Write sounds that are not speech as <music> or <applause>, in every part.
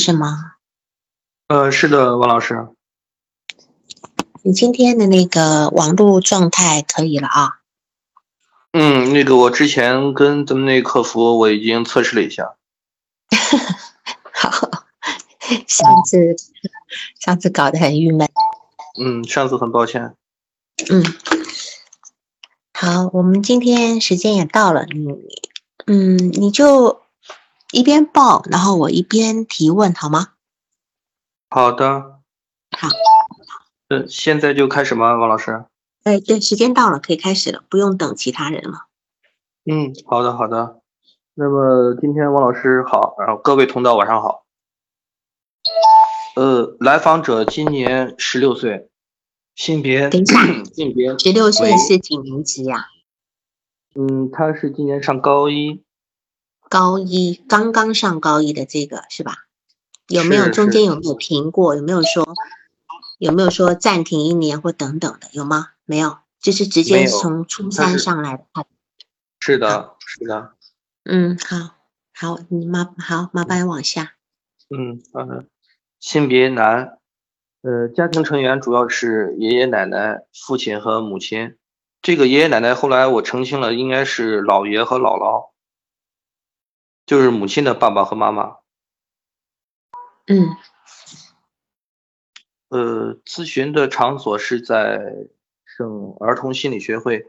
是吗？呃，是的，王老师。你今天的那个网络状态可以了啊？嗯，那个我之前跟咱们那客服我已经测试了一下。<laughs> 好，上次上次搞得很郁闷。嗯，上次很抱歉。嗯，好，我们今天时间也到了，你嗯，你就一边报，然后我一边提问，好吗？好的。好。嗯，现在就开始吗，王老师？哎，对，时间到了，可以开始了，不用等其他人了。嗯，好的，好的。那么今天王老师好，然后各位同道晚上好。呃，来访者今年十六岁，性别 <clears throat> 性别十六岁是几年级呀？嗯，他是今年上高一。高一，刚刚上高一的这个是吧？有没有中间有没有停过？有没有说？有没有说暂停一年或等等的？有吗？没有，就是直接从初三上来的。是的，是的。嗯，好，好，你麻好麻烦往下。嗯，好的。性别男，呃，家庭成员主要是爷爷奶奶、父亲和母亲。这个爷爷奶奶后来我澄清了，应该是姥爷和姥姥，就是母亲的爸爸和妈妈。嗯。呃，咨询的场所是在省儿童心理学会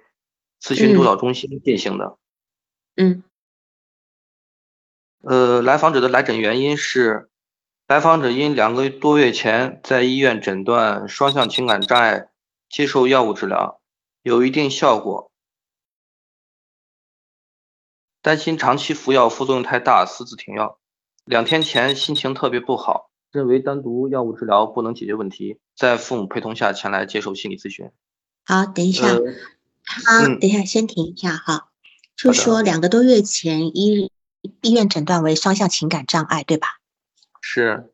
咨询督导中心进行的。嗯。呃，来访者的来诊原因是，来访者因两个多月前在医院诊断双向情感障碍，接受药物治疗，有一定效果，担心长期服药副作用太大，私自停药。两天前心情特别不好。认为单独药物治疗不能解决问题，在父母陪同下前来接受心理咨询。好，等一下，好，等一下，先停一下哈。就说两个多月前医医院诊断为双向情感障碍，对吧？是。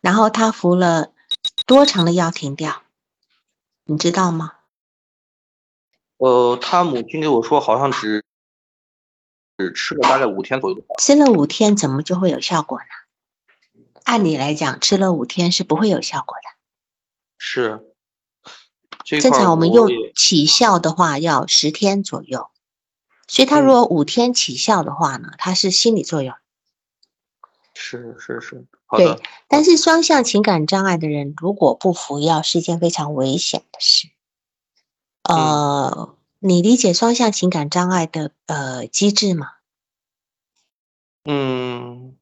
然后他服了多长的药停掉？你知道吗？呃，他母亲给我说，好像只只吃了大概五天左右。吃了五天，怎么就会有效果呢？按理来讲，吃了五天是不会有效果的。是，正常我们用起效的话要十天左右，所以他如果五天起效的话呢，它是心理作用。是是是，对。但是双向情感障碍的人如果不服药，是一件非常危险的事。呃，你理解双向情感障碍的呃机制吗？嗯。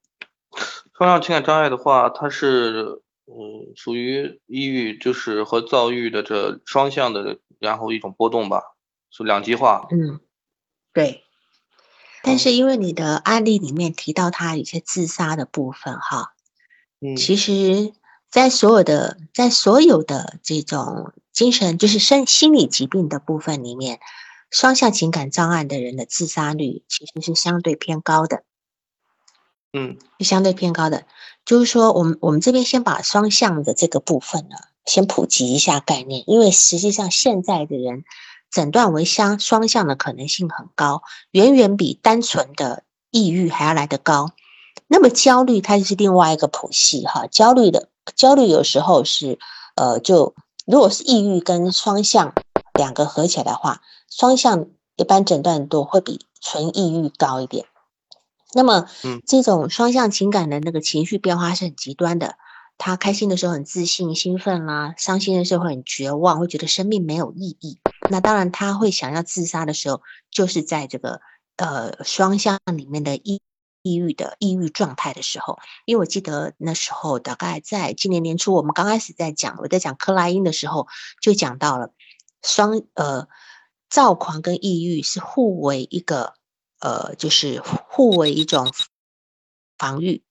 双向情感障碍的话，它是嗯属于抑郁，就是和躁郁的这双向的，然后一种波动吧，是两极化。嗯，对。但是因为你的案例里面提到他有些自杀的部分，哈，嗯，其实，在所有的在所有的这种精神就是身心理疾病的部分里面，双向情感障碍的人的自杀率其实是相对偏高的。嗯，是相对偏高的，就是说，我们我们这边先把双向的这个部分呢，先普及一下概念，因为实际上现在的人诊断为相双向的可能性很高，远远比单纯的抑郁还要来得高。那么焦虑它就是另外一个谱系哈，焦虑的焦虑有时候是呃，就如果是抑郁跟双向两个合起来的话，双向一般诊断度会比纯抑郁高一点。那么，嗯，这种双向情感的那个情绪变化是很极端的。他开心的时候很自信、兴奋啦，伤心的时候会很绝望，会觉得生命没有意义。那当然，他会想要自杀的时候，就是在这个呃双向里面的抑抑郁的抑郁状态的时候。因为我记得那时候大概在今年年初，我们刚开始在讲，我在讲克莱因的时候，就讲到了双呃躁狂跟抑郁是互为一个。呃，就是互为一种防御。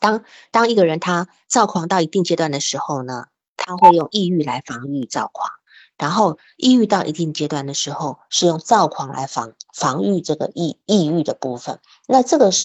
当当一个人他躁狂到一定阶段的时候呢，他会用抑郁来防御躁狂；然后抑郁到一定阶段的时候，是用躁狂来防防御这个抑抑郁的部分。那这个是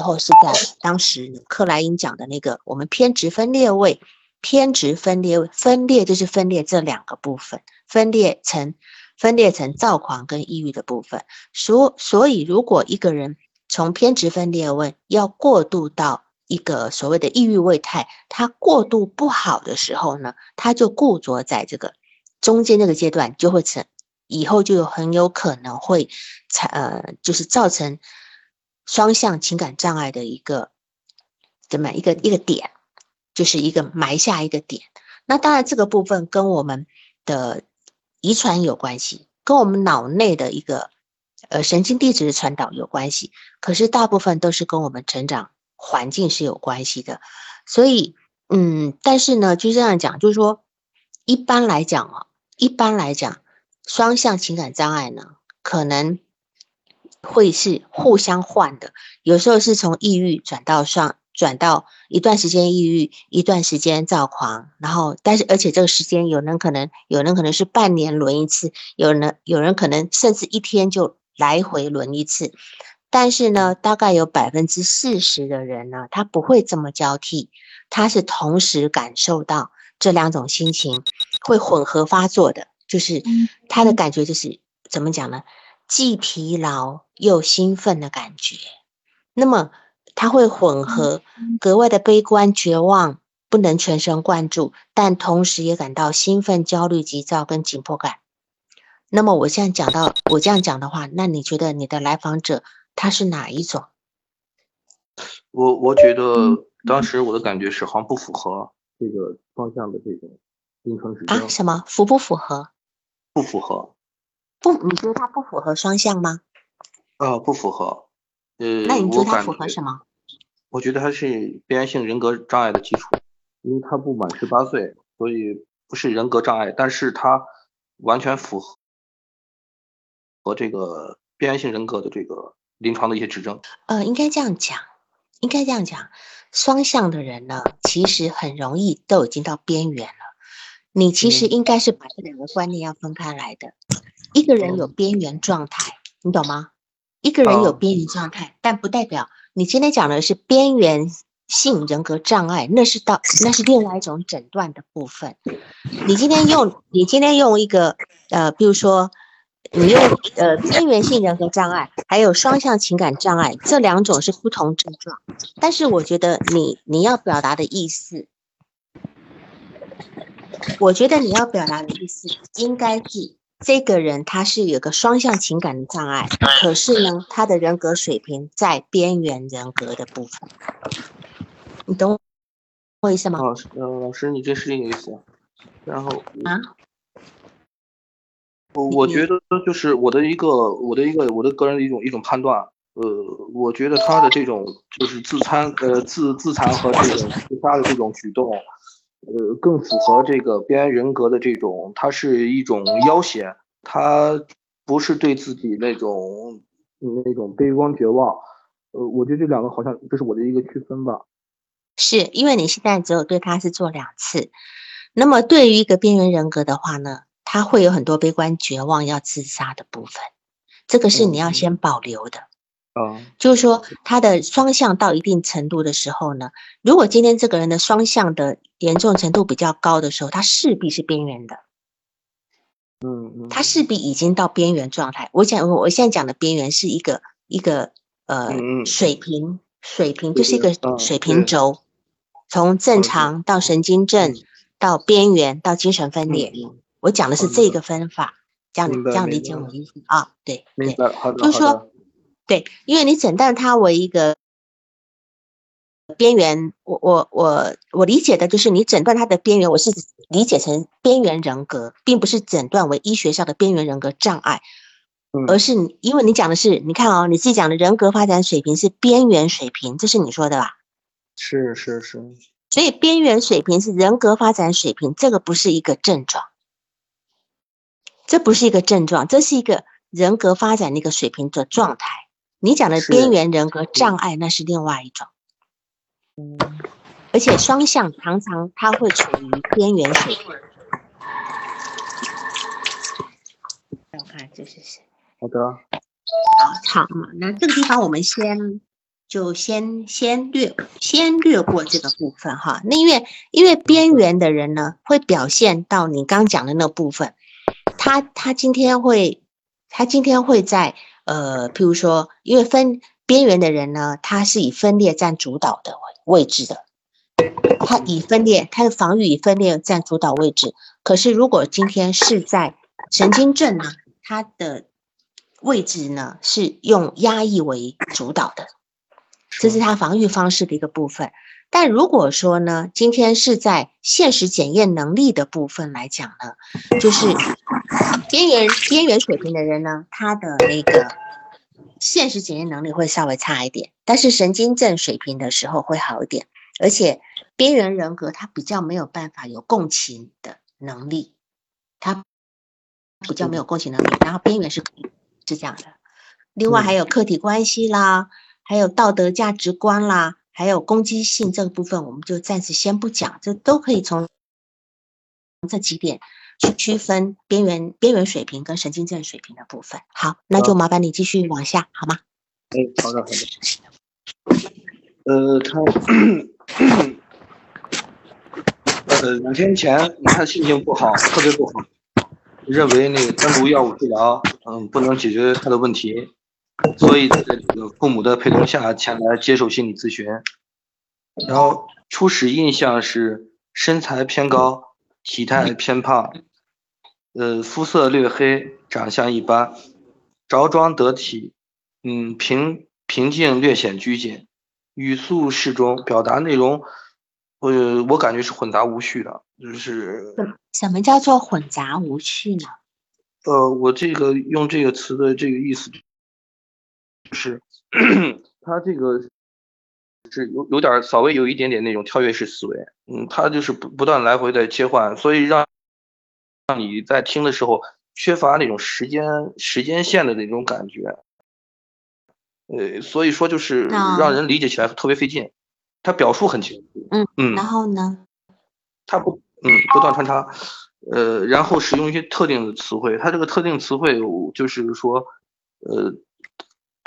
候是在当时克莱因讲的那个我们偏执分裂位，偏执分裂分裂就是分裂这两个部分，分裂成。分裂成躁狂跟抑郁的部分，所所以如果一个人从偏执分裂问要过渡到一个所谓的抑郁位态，他过度不好的时候呢，他就固着在这个中间这个阶段，就会成以后就有很有可能会产呃，就是造成双向情感障碍的一个怎么一个一个点，就是一个埋下一个点。那当然这个部分跟我们的遗传有关系，跟我们脑内的一个呃神经递质的传导有关系，可是大部分都是跟我们成长。环境是有关系的，所以，嗯，但是呢，就这样讲，就是说，一般来讲啊，一般来讲，双向情感障碍呢，可能会是互相换的，有时候是从抑郁转到上，转到一段时间抑郁，一段时间躁狂，然后，但是而且这个时间有人可能，有人可能是半年轮一次，有人有人可能甚至一天就来回轮一次。但是呢，大概有百分之四十的人呢，他不会这么交替，他是同时感受到这两种心情会混合发作的，就是他的感觉就是怎么讲呢？既疲劳又兴奋的感觉。那么它会混合，格外的悲观、绝望，不能全神贯注，但同时也感到兴奋、焦虑、急躁跟紧迫感。那么我现在讲到我这样讲的话，那你觉得你的来访者？他是哪一种？我我觉得当时我的感觉是好像不符合这个方向的这种临床指标啊？什么符不符合？不符合。不，你觉得它不符合双向吗？呃，不符合。呃，那你觉得它符合什么？我觉得它是边缘性人格障碍的基础，因为他不满十八岁，所以不是人格障碍，但是他完全符合和这个边缘性人格的这个。临床的一些指征，呃，应该这样讲，应该这样讲，双向的人呢，其实很容易都已经到边缘了。你其实应该是把这两个观念要分开来的。一个人有边缘状态，你懂吗？一个人有边缘状态，但不代表你今天讲的是边缘性人格障碍，那是到那是另外一种诊断的部分。你今天用你今天用一个呃，比如说。你用呃边缘性人格障碍，还有双向情感障碍这两种是不同症状，但是我觉得你你要表达的意思，我觉得你要表达的意思应该是这个人他是有个双向情感的障碍，可是呢他的人格水平在边缘人格的部分，你懂我意思吗？老师，呃，老师你这是这个意思，然后啊。我我觉得就是我的一个我的一个我的个人的一种一种判断，呃，我觉得他的这种就是自残呃自自残和这种自杀的这种举动，呃，更符合这个边缘人格的这种，它是一种要挟，它不是对自己那种那种悲观绝望，呃，我觉得这两个好像这是我的一个区分吧。是因为你现在只有对他是做两次，那么对于一个边缘人格的话呢？他会有很多悲观、绝望、要自杀的部分，这个是你要先保留的。嗯，就是说他的双向到一定程度的时候呢，如果今天这个人的双向的严重程度比较高的时候，他势必是边缘的。嗯嗯，他势必已经到边缘状态。我讲我现在讲的边缘是一个一个呃水平水平，就是一个水平轴，从正常到神经症到边缘到精神分裂。我讲的是这个分法，这样这样理解我的意思。啊？对对，就是说，对，因为你诊断它为一个边缘，我我我我理解的就是你诊断它的边缘，我是理解成边缘人格，并不是诊断为医学上的边缘人格障碍，而是因为你讲的是，你看哦，你自己讲的人格发展水平是边缘水平，这是你说的吧？是是是，所以边缘水平是人格发展水平，这个不是一个症状。这不是一个症状，这是一个人格发展的一个水平的状态。你讲的边缘人格障碍，那是另外一种。嗯，而且双向常常它会处于边缘水平。我看这是谁？好的。好，好，那这个地方我们先就先先略先略过这个部分哈。那因为因为边缘的人呢，会表现到你刚讲的那部分。他他今天会，他今天会在呃，譬如说，因为分边缘的人呢，他是以分裂占主导的位置的，他以分裂，他的防御以分裂占主导位置。可是如果今天是在神经症呢，他的位置呢是用压抑为主导的，这是他防御方式的一个部分。但如果说呢，今天是在现实检验能力的部分来讲呢，就是边缘边缘水平的人呢，他的那个现实检验能力会稍微差一点，但是神经症水平的时候会好一点，而且边缘人格他比较没有办法有共情的能力，他比较没有共情能力，然后边缘是是这样的。另外还有客体关系啦，还有道德价值观啦。还有攻击性这个部分，我们就暂时先不讲，这都可以从这几点去区分边缘边缘水平跟神经症水平的部分。好，那就麻烦你继续往下，好吗？哎，好的好的。呃，他呃两天前他心情不好，特别不好，认为那个单独药物治疗，嗯，不能解决他的问题。所以在这个父母的陪同下前来接受心理咨询，然后初始印象是身材偏高，体态偏胖，呃，肤色略黑，长相一般，着装得体，嗯，平平静略显拘谨，语速适中，表达内容，呃，我感觉是混杂无序的，就是什么叫做混杂无序呢？呃，我这个用这个词的这个意思。是，他这个是有有点稍微有一点点那种跳跃式思维，嗯，他就是不不断来回的切换，所以让让你在听的时候缺乏那种时间时间线的那种感觉，呃，所以说就是让人理解起来特别费劲。他表述很清楚，嗯嗯，然后呢，他不嗯不断穿插，呃，然后使用一些特定的词汇，他这个特定词汇就是说，呃。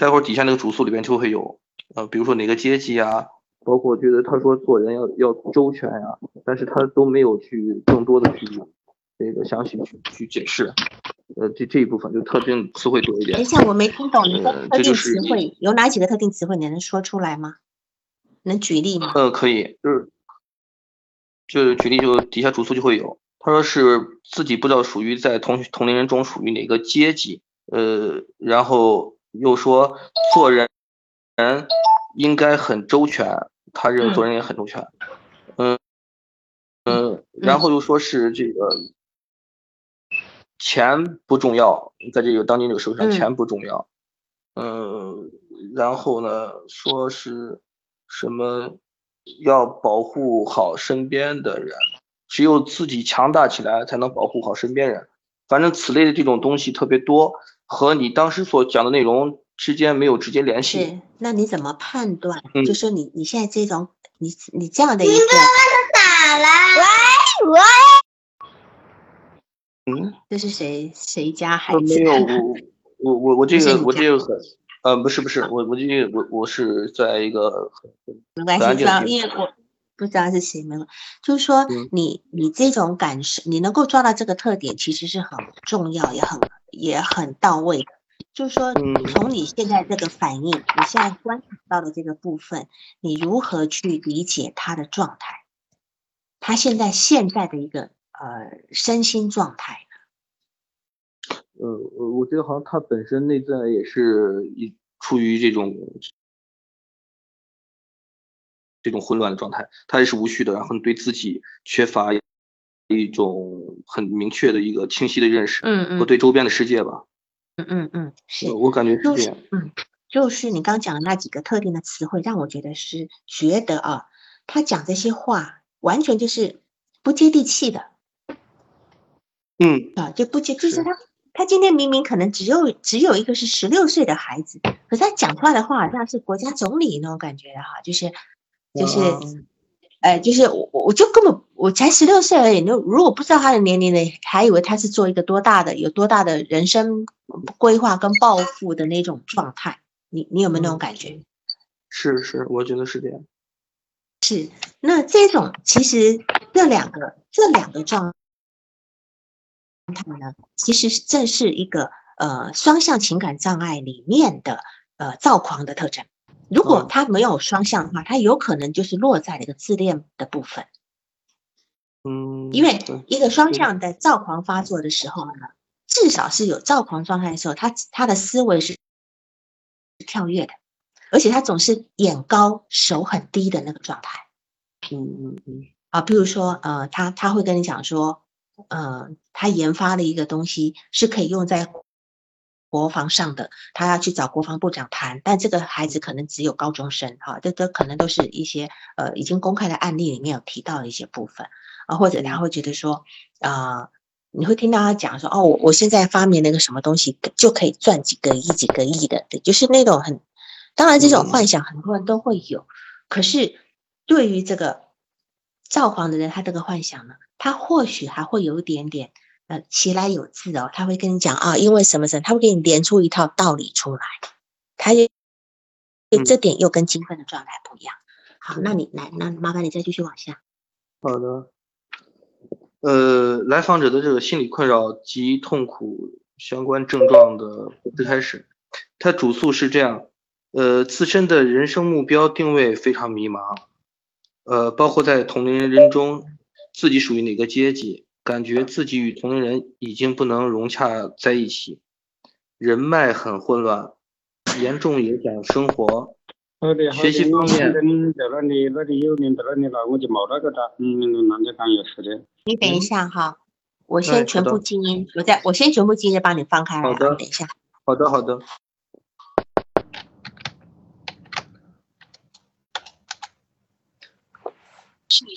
待会儿底下那个主诉里边就会有，呃，比如说哪个阶级啊，包括觉得他说做人要要周全呀，但是他都没有去更多的去这个详细去去解释，呃，这这一部分就特定词汇多一点。等一下，我没听懂你的特定词汇有哪几个特定词汇，你能说出来吗？能举例吗？呃，可以，就是就是举例，就底下主诉就会有，他说是自己不知道属于在同同龄人中属于哪个阶级，呃，然后。又说做人人应该很周全，他认为做人也很周全，嗯嗯，然后又说是这个钱不重要，在这个当今这个社会上钱不重要，嗯，然后呢说是什么要保护好身边的人，只有自己强大起来才能保护好身边人，反正此类的这种东西特别多。和你当时所讲的内容之间没有直接联系。是，那你怎么判断？就说你你现在这种你你这样的一个。你打了？喂喂。嗯。这是谁谁家孩子？没有我我我我这个我这个很呃不是不是我我这个我我是在一个。没关系，主要因为我不知道是谁没有，就是说你你这种感受，你能够抓到这个特点，其实是很重要也很。也很到位的，就是说，从你现在这个反应，你现在观察到的这个部分，你如何去理解他的状态？他现在现在的一个呃身心状态呢？呃，我觉得好像他本身内在也是一处于这种这种混乱的状态，他也是无序的，然后对自己缺乏。一种很明确的一个清晰的认识，嗯嗯，和对周边的世界吧，嗯嗯嗯，是我感觉。是这样，嗯，就是你刚讲的那几个特定的词汇，让我觉得是觉得啊，他讲这些话完全就是不接地气的，嗯。啊，就不接，就是。他他今天明明可能只有只有一个是十六岁的孩子，可是他讲出来的话好像是国家总理那种感觉的哈，就是就是。哎，就是我，我就根本我才十六岁而已。你如果不知道他的年龄呢，还以为他是做一个多大的、有多大的人生规划跟抱负的那种状态。你你有没有那种感觉？是是，我觉得是这样。是，那这种其实这两个这两个状态呢，其实正是一个呃双向情感障碍里面的呃躁狂的特征。如果他没有双向的话，他有可能就是落在了一个自恋的部分。嗯，因为一个双向的躁狂发作的时候呢，至少是有躁狂状态的时候，他他的思维是跳跃的，而且他总是眼高手很低的那个状态嗯嗯嗯啊。比如说，呃，他他会跟你讲说，呃，他研发了一个东西是可以用在国防上的，他要去找国防部长谈，但这个孩子可能只有高中生，哈、这这可能都是一些呃已经公开的案例里面有提到的一些部分啊，或者他会觉得说，啊，你会听到他讲说，哦，我我现在发明了一个什么东西就可以赚几个亿、几个亿的，对，就是那种很，当然这种嗯幻想很多人都会有，可是对于这个造狂的人，他这个幻想呢，他或许还会有一点点。呃，其来有自哦，他会跟你讲啊，因为什么什么，他会给你连出一套道理出来，他就嗯这点又跟精分的状态不一样。好，那你来，那麻烦你再继续往下。好的。呃，来访者的这个心理困扰及痛苦相关症状的最开始，他主诉是这样：呃，自身的人生目标定位非常迷茫，呃，包括在同龄人中自己属于哪个阶级，感觉自己与同龄人已经不能融洽在一起，人脉很混乱，严重影响生活。好的，好学习方面的，你在那里，那里有人在那里了，我就冇那个的，嗯，那就讲也是的。你等一嗯下哈，我哎先全好的部静音，我再我先全部静音，帮你放开。好的等一下，好的，好的。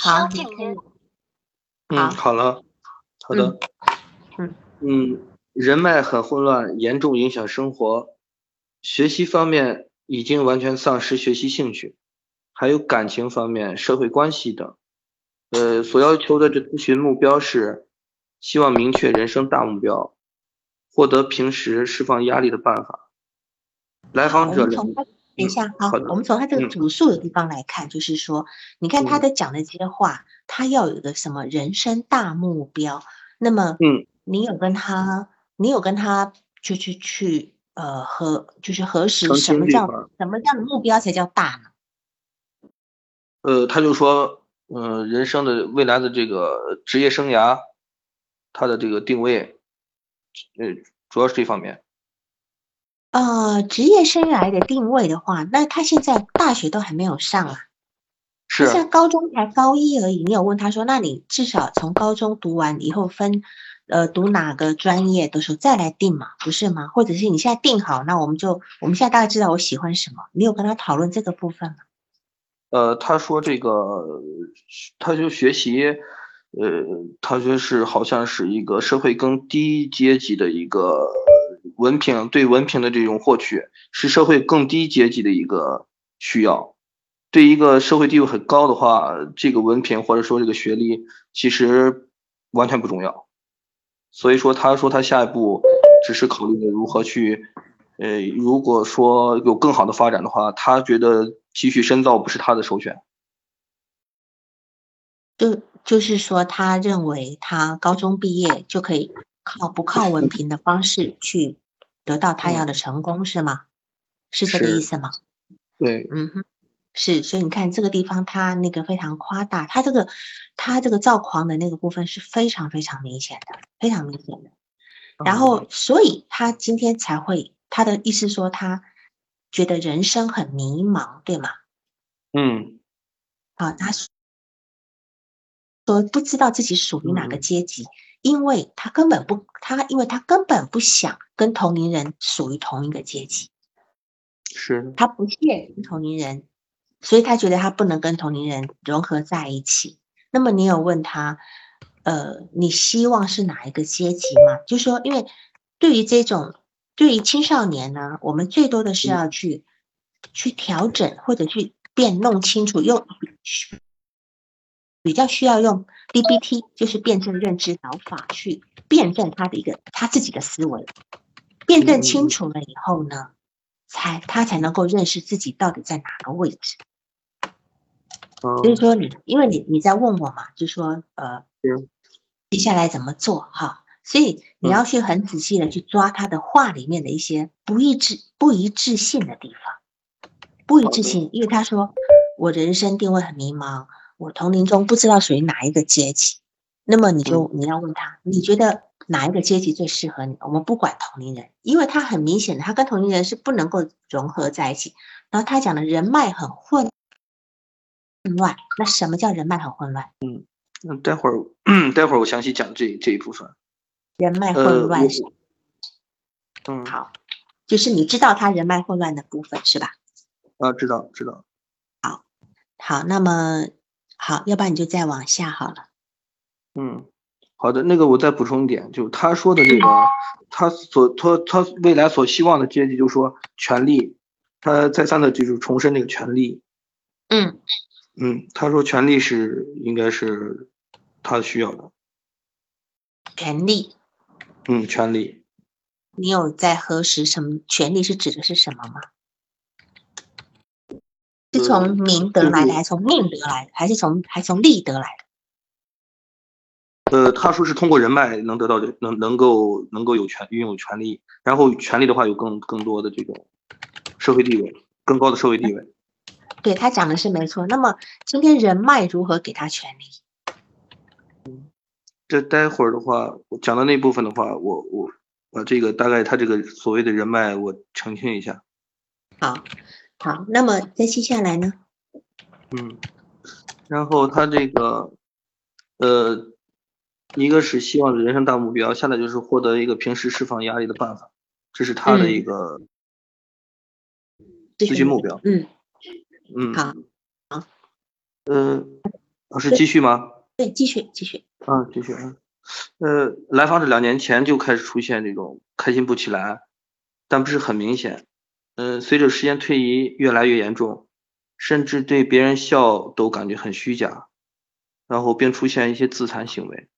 好，你可以嗯，好好了，好的，嗯嗯，人脉很混乱，严重影响生活。学习方面已经完全丧失学习兴趣，还有感情方面、社会关系等。呃，所要求的这咨询目标是，希望明确人生大目标，获得平时释放压力的办法。来访者等一下，好好，我们从他这个嗯主述的地方来看，就是说，你看他的讲的这些话，他要有一个什么人生大目标。那么，嗯，你有跟他，你有跟他就去去呃核，就是核实什么叫什么样的目标才叫大呢？呃，他就说，嗯、人生的未来的这个职业生涯，他的这个定位，呃，主要是这方面。呃，职业生涯的定位的话，那他现在大学都还没有上啊，是现在高中才高一而已。你有问他说，那你至少从高中读完以后分，呃，读哪个专业的时候再来定嘛，不是吗？或者是你现在定好，那我们就我们现在大概知道我喜欢什么，你有跟他讨论这个部分吗？呃，他说这个，他就学习，呃，他说是好像是一个社会更低阶级的一个文凭，对文凭的这种获取是社会更低阶级的一个需要。对一个社会地位很高的话，这个文凭或者说这个学历其实完全不重要。所以说，他说他下一步只是考虑如何去，呃，如果说有更好的发展的话，他觉得继续深造不是他的首选。就就是说，他认为他高中毕业就可以靠不靠文凭的方式去得到他要的成功，是吗？是这个意思吗？对，嗯哼，是，所以你看这个地方，他那个非常夸大，他这个他这个躁狂的那个部分是非常非常明显的，非常明显的。然后，所以他今天才会，他的意思说他觉得人生很迷茫，对吗？嗯啊，他说不知道自己属于哪个嗯阶级，因为他根本不，他因为他根本不想跟同龄人属于同一个阶级。是，他不屑跟同龄人，所以他觉得他不能跟同龄人融合在一起。那么你有问他，呃，你希望是哪一个阶级吗？就说，因为对于这种对于青少年呢，我们最多的是要去、去调整或者去变弄清楚，用比较需要用 DBT，就是辩证认知疗法去辩证他的一个他自己的思维，辩证清楚了以后呢？才他才能够认识自己到底在哪个位置。所以嗯说你，因为你你在问我嘛，就说呃，接下来怎么做哈？所以你嗯要去很仔细的去抓他的话里面的一些不一致、不一致性的地方。不一致性，因为他说我人生定位很迷茫，我同龄中不知道属于哪一个阶级。那么你就你要问他，你觉得哪一个阶级最适合你？我们不管同龄人，因为他很明显的，他跟同龄人是不能够融合在一起。然后他讲的人脉很混乱，那什么叫人脉很混乱？那待会儿 <clears throat> 待会儿我详细讲这这一部分。人脉混呃，乱是我嗯好，就是你知道他人脉混乱的部分是吧？啊，知道知道。好好，那么好，要不然你就再往下好了。嗯，好的，那个我再补充一点，就他说的那个，他所他他未来所希望的阶级，就是说权力，他再三的就是重申那个权力，嗯，嗯，他说权力是应该是他需要的，权利，嗯，权力，你有在核实什么权利是指的是什么吗？是呃从名得来的，还是从命得来的，还是从还从利得来的？呃，他说是通过人脉能得到的，能能够能够有权拥有权利，然后权利的话有更更多的这种社会地位，更高的社会地位。对他讲的是没错。那么今天人脉如何给他权利？这待会儿的话，我讲到那部分的话，我我把这个大概他这个所谓的人脉，我澄清一下。好，好，那么再接下来呢？嗯，然后他这个，呃，一个是希望的人生大目标，下来就是获得一个平时释放压力的办法，这是他的一嗯个咨咨询目标。嗯，嗯，好，好，呃，老师继续吗？对，继续继续。啊，继续啊。呃，来访者两年前就开始出现这种开心不起来，但不是很明显。嗯、随着时间推移，越来越严重，甚至对别人笑都感觉很虚假，然后并出现一些自残行为，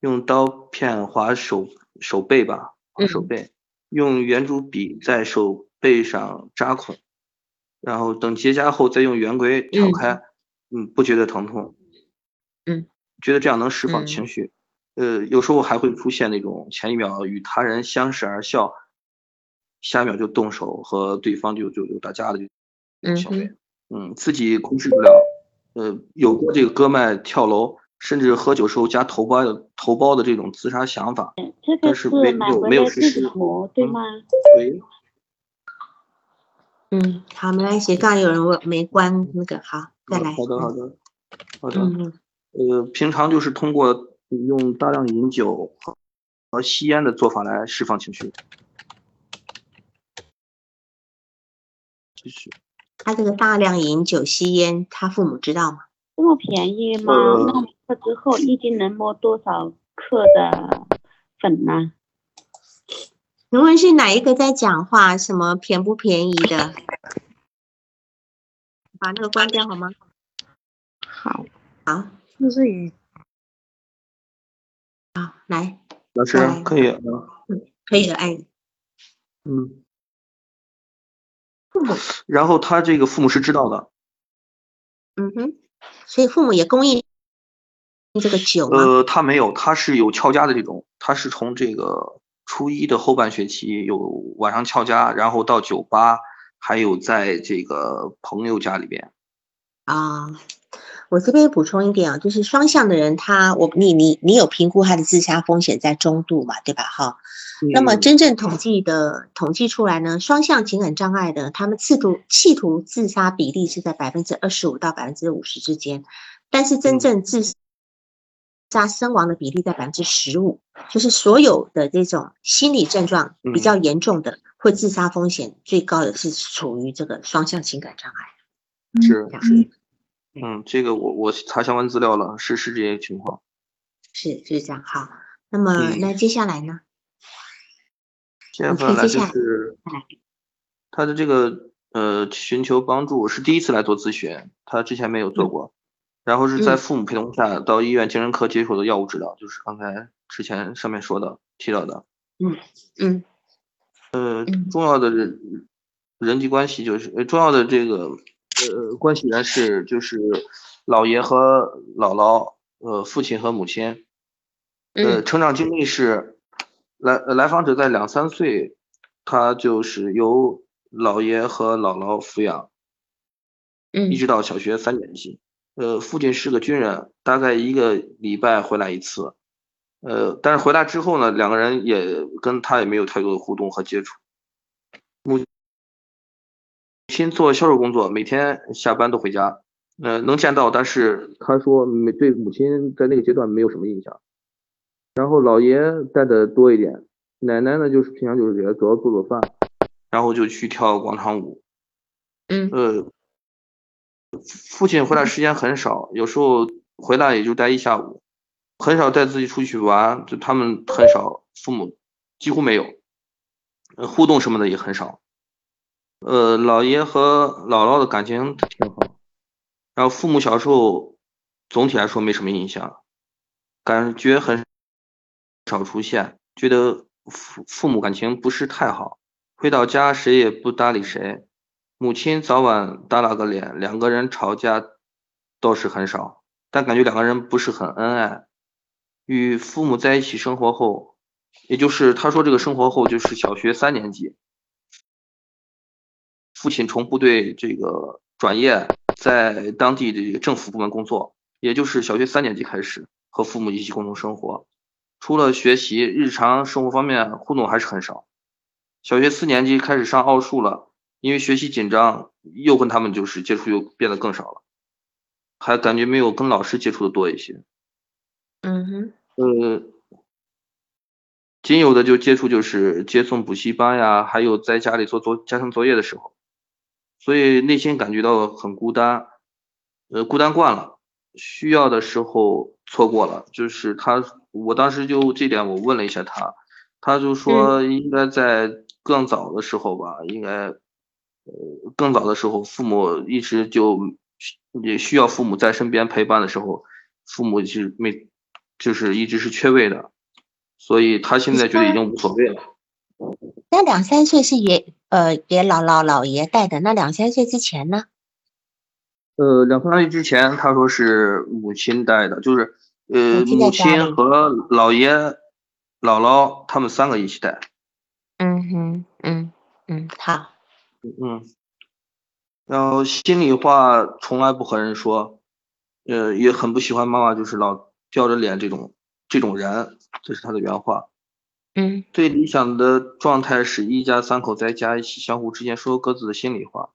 用刀片划手手背吧，划手嗯。背，用圆珠笔在手背上扎孔，然后等结痂后再用圆规挑嗯开，嗯，不觉得疼痛，嗯，觉得这样能释放嗯。情绪。呃，有时候还会出现那种前一秒与他人相视而笑，下一秒就动手和对方就就就打架的这种嗯行为。哼，嗯，自己控制不了，呃，有过这个割脉、跳楼，甚至喝酒时候加头孢的头孢的这种自杀想法。这个但是没有没有实施磨，对嗯吗？喂，嗯，好，没关系。刚刚有人问没关那个，好，再来。嗯好的，好的，好的。嗯呃，平常就是通过用大量饮酒和和吸烟的做法来释放情绪。他这个大量饮酒吸烟，他父母知道吗？这么便宜吗？呃弄了之后一斤能摸多少克的粉呢？请问是哪一个在讲话？什么便不便宜的？把那个关掉好吗？好，好，就是以好，来，老师可以，嗯可以的，哎，嗯。然后他这个父母是知道的，嗯哼，所以父母也供应这个酒吗？呃，他没有，他是有翘家的这种，他是从这个初一的后半学期有晚上翘家，然后到酒吧，还有在这个朋友家里边。啊，我这边补充一点啊，就是双向的人他，我你你你有评估他的自杀风险在中度嘛，对吧？哈，那么嗯真正统计的统计出来呢，双向情感障碍的，他们企图企图自杀比例是在百分之二十五到百分之五十之间，但是真嗯。正自杀身亡的比例在百分之十五，就是所有的这种心理症状比较严重的，会自杀风险最高的是处于这个双向情感障碍。是这样是，嗯，这个我我查相关资料了，是是这些情况。是是这样。好，那么嗯那接下来呢？接下来就是他的这个呃寻求帮助是第一次来做咨询，他之前没有做嗯过，然后是在嗯父母陪同下到医院精神科接受的药物治疗，就是刚才之前上面说的提到的。嗯呃嗯，重要的人人际关系就是呃重要的这个呃关系人是就是姥爷和姥姥，呃父亲和母亲。呃，嗯成长经历是来呃来访者在两三岁，他就是由姥爷和姥姥抚养，嗯一直到小学三年级。呃，父亲是个军人，大概一个礼拜回来一次。呃，但是回来之后呢，两个人也跟他也没有太多的互动和接触。母亲做销售工作，每天下班都回家，呃，能见到，但是他说没对母亲在那个阶段没有什么印象。然后姥爷带的多一点，奶奶呢就是平常就是给他主要做做饭，然后就去跳广场舞。嗯呃，父亲回来时间很少，有时候回来也就待一下午，很少带自己出去玩，就他们很少，父母几乎没有，呃，互动什么的也很少。呃，姥爷和姥姥的感情挺好，然后父母小时候总体来说没什么印象，感觉很少出现，觉得父父母感情不是太好，回到家谁也不搭理谁。母亲早晚耷拉个脸，两个人吵架倒是很少，但感觉两个人不是很恩爱。与父母在一起生活后，也就是他说这个生活后就是小学三年级，父亲从部队这个转业，在当地的政府部门工作，也就是小学三年级开始和父母一起共同生活，除了学习，日常生活方面互动还是很少。小学四年级开始上奥数了。因为学习紧张，又跟他们就是接触又变得更少了，还感觉没有跟老师接触的多一些。嗯哼，呃，仅有的就接触就是接送补习班呀，还有在家里做做家庭作业的时候，所以内心感觉到很孤单，呃，孤单惯了，需要的时候错过了，就是他，我当时就这点我问了一下他，他就说应该在更早的时候吧，应该。呃，更早的时候，父母一直就也需要父母在身边陪伴的时候，父母是没，就是一直是缺位的，所以他现在觉得已经无所谓了。那两三岁是爷呃给姥姥姥爷带的，那两三岁之前呢？呃，两三岁之前，他说是母亲带的，就是呃母亲和姥爷、姥姥他们三个一起带。嗯哼，嗯嗯，好。嗯，然后心里话从来不和人说，呃，也很不喜欢妈妈就是老吊着脸这种这种人，这是他的原话。嗯，最理想的状态是一家三口在家一起相互之间说各自的心里话。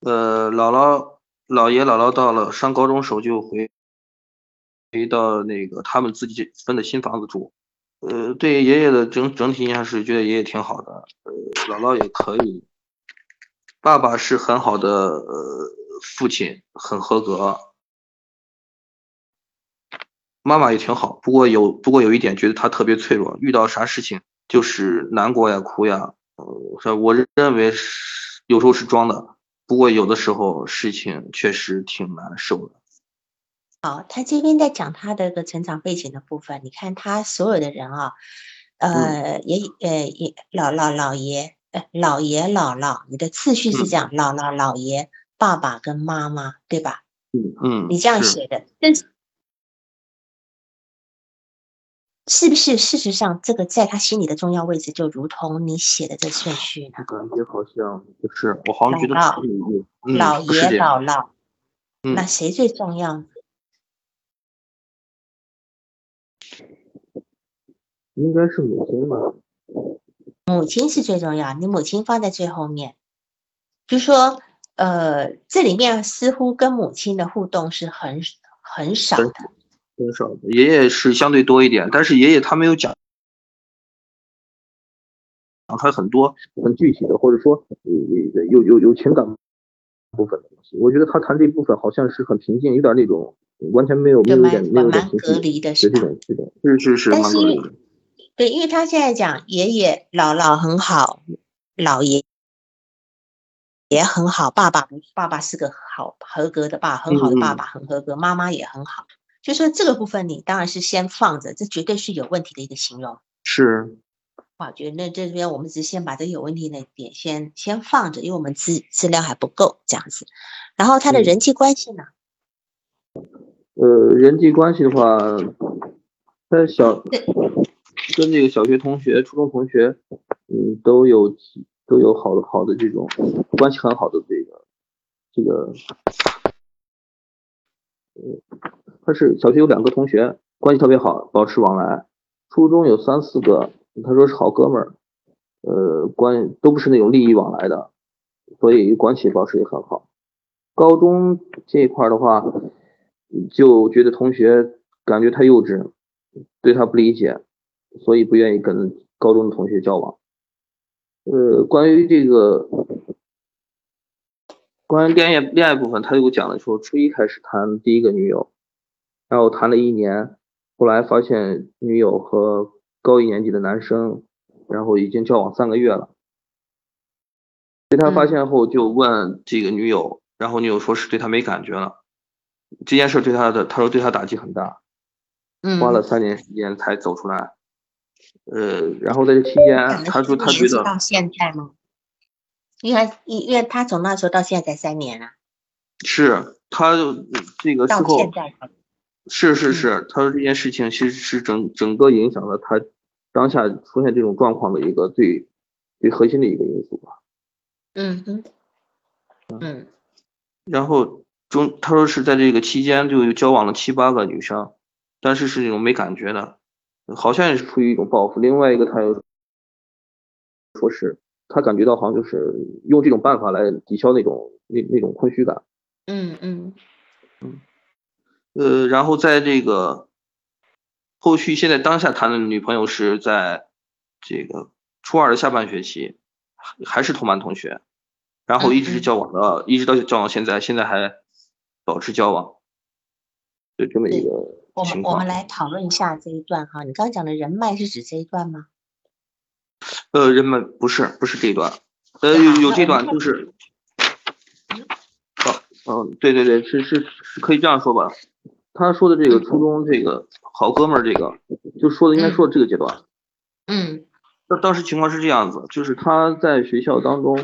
呃，姥姥、姥爷、姥姥到了上高中时候就回回到那个他们自己分的新房子住。呃，对爷爷的整整体印象是觉得爷爷挺好的，呃，姥姥也可以。爸爸是很好的呃父亲，很合格。妈妈也挺好，不过有不过有一点，觉得他特别脆弱，遇到啥事情就是难过呀、哭呀。呃，我认为是有时候是装的，不过有的时候事情确实挺难受的。好，他这边在讲他的一个成长背景的部分，你看他所有的人啊，呃，爷呃爷姥姥姥爷。呃，姥爷姥姥，你的次序是这样：姥姥姥爷、爸爸跟妈妈，对吧？嗯嗯，你这样写的，但是是不是事实上这个在他心里的重要位置，就如同你写的这顺序呢？感觉好像不是，我好像觉得姥姥爷姥姥，那谁最重要呢？应该是母亲吧。母亲是最重要，你母亲放在最后面，就说，呃，这里面似乎跟母亲的互动是很很少的，很少的。爷爷是相对多一点，但是爷爷他没有讲，讲他很多很具体的，或者说有有有情感部分的东西。我觉得他谈这部分好像是很平静，有点那种完全没有没有点没有蛮隔离的，是这种这种是是是蛮隔离的。对，因为他现在讲爷爷姥姥很好，姥爷也很好，爸爸爸爸是个好合格的爸，很好的爸爸，很合格，妈妈也很好。就说这个部分，你当然是先放着，这绝对是有问题的一个形容。是，我觉得那这边我们只先把这有问题的点先先放着，因为我们资资料还不够这样子。然后他的人际关系呢？呃，人际关系的话，他小。跟这个小学同学、初中同学，嗯，都有都有好的好的这种关系很好的这个这个，呃，他是小学有两个同学关系特别好，保持往来。初中有三四个，他说是好哥们儿，呃，关都不是那种利益往来的，所以关系保持也很好。高中这一块的话，就觉得同学感觉太幼稚，对他不理解，所以不愿意跟高中的同学交往。呃，关于这个。关于恋爱恋爱部分，他就讲了说，初一开始谈第一个女友，然后谈了一年，后来发现女友和高一年级的男生，然后已经交往三个月了。被他发现后，就问这个女友，然后女友说是对他没感觉了。这件事对他的，他说对他打击很大，花了三年时间才走出来。呃，然后在这期间，他说他觉得到现在吗？因为因为他从那时候到现在才三年啊，是他这个到现在是是是，他说这件事情其实是整整个影响了他当下出现这种状况的一个最最核心的一个因素吧。嗯嗯嗯，然后中他说是在这个期间就交往了七八个女生，但是是那种没感觉的，好像也是出于一种报复。另外一个他又说是。他感觉到好像就是用这种办法来抵消那种那那种空虚感。嗯嗯嗯。呃，然后在这个后续，现在当下谈的女朋友是在这个初二的下半学期，还是同班同学，然后一直交往到一直到交往现在，现在还保持交往，就这么一个情况。我们我们来讨论一下这一段哈，你刚刚讲的人脉是指这一段吗？呃，人脉不是不是这一段，呃，有有这段就是，哦，嗯，对对对，是是是可以这样说吧。他说的这个初中这个好哥们儿，这个就说的应该说的这个阶段。嗯。那当时情况是这样子，就是他在学校当中，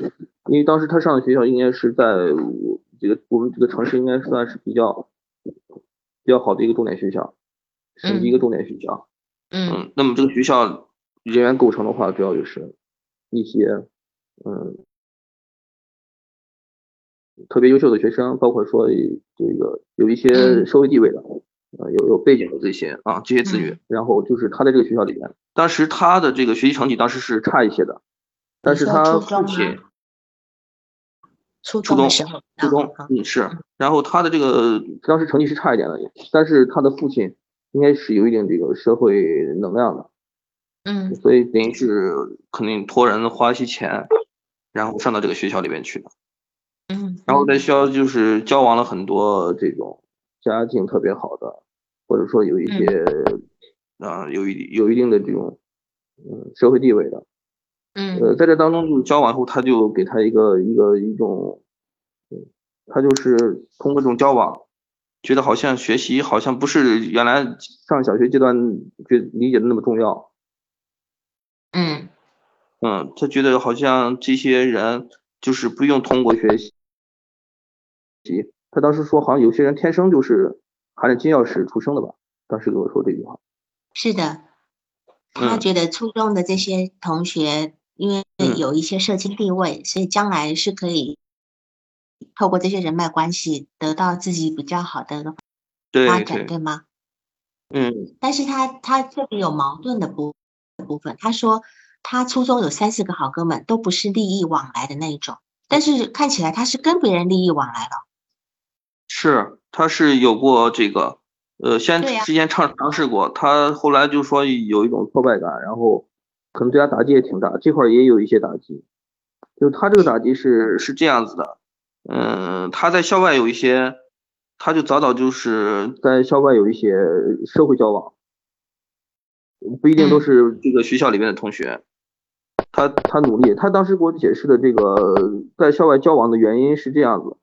因为当时他上的学校应该是在我这个我们这个城市应该算是比较比较好的一个重点学校，省级一个重点学校。嗯。那么这个学校。人员构成的话，主要就是一些嗯特别优秀的学生，包括说这个有一些社会地位的，呃有有背景的这些啊这些子女，然后就是他在这个学校里面，当时他的这个学习成绩当时是差一些的，但是他父亲初中初中初中嗯是，然后他的这个当时成绩是差一点的，但是他的父亲应该是有一定这个社会能量的。嗯，所以等于是肯定托人花一些钱，然后上到这个学校里面去的。嗯，然后在学校就是交往了很多这种家境特别好的，或者说有一些啊有一有一定的这种嗯社会地位的。嗯，呃，在这当中就交往后，他就给他一个一个一种，嗯，他就是通过这种交往，觉得好像学习好像不是原来上小学阶段就理解的那么重要。嗯，嗯，他觉得好像这些人就是不用通过学习，他当时说好像有些人天生就是含着金钥匙出生的吧，当时跟我说这句话。是的，他觉得初中的这些同学因为有一些社经地位，所以将来是可以透过这些人脉关系得到自己比较好的发展，对吗？嗯。但是他他这里有矛盾的部。部分，他说他初中有三四个好哥们，都不是利益往来的那一种，但是看起来他是跟别人利益往来了。是，他是有过这个，呃，先之前尝尝试过，他后来就说有一种挫败感，然后可能对他打击也挺大，这块也有一些打击。就他这个打击是是这样子的，嗯，他在校外有一些，他就早早就是在校外有一些社会交往。不一定都是这个学校里面的同学，他他努力，他当时给我解释的这个在校外交往的原因是这样子，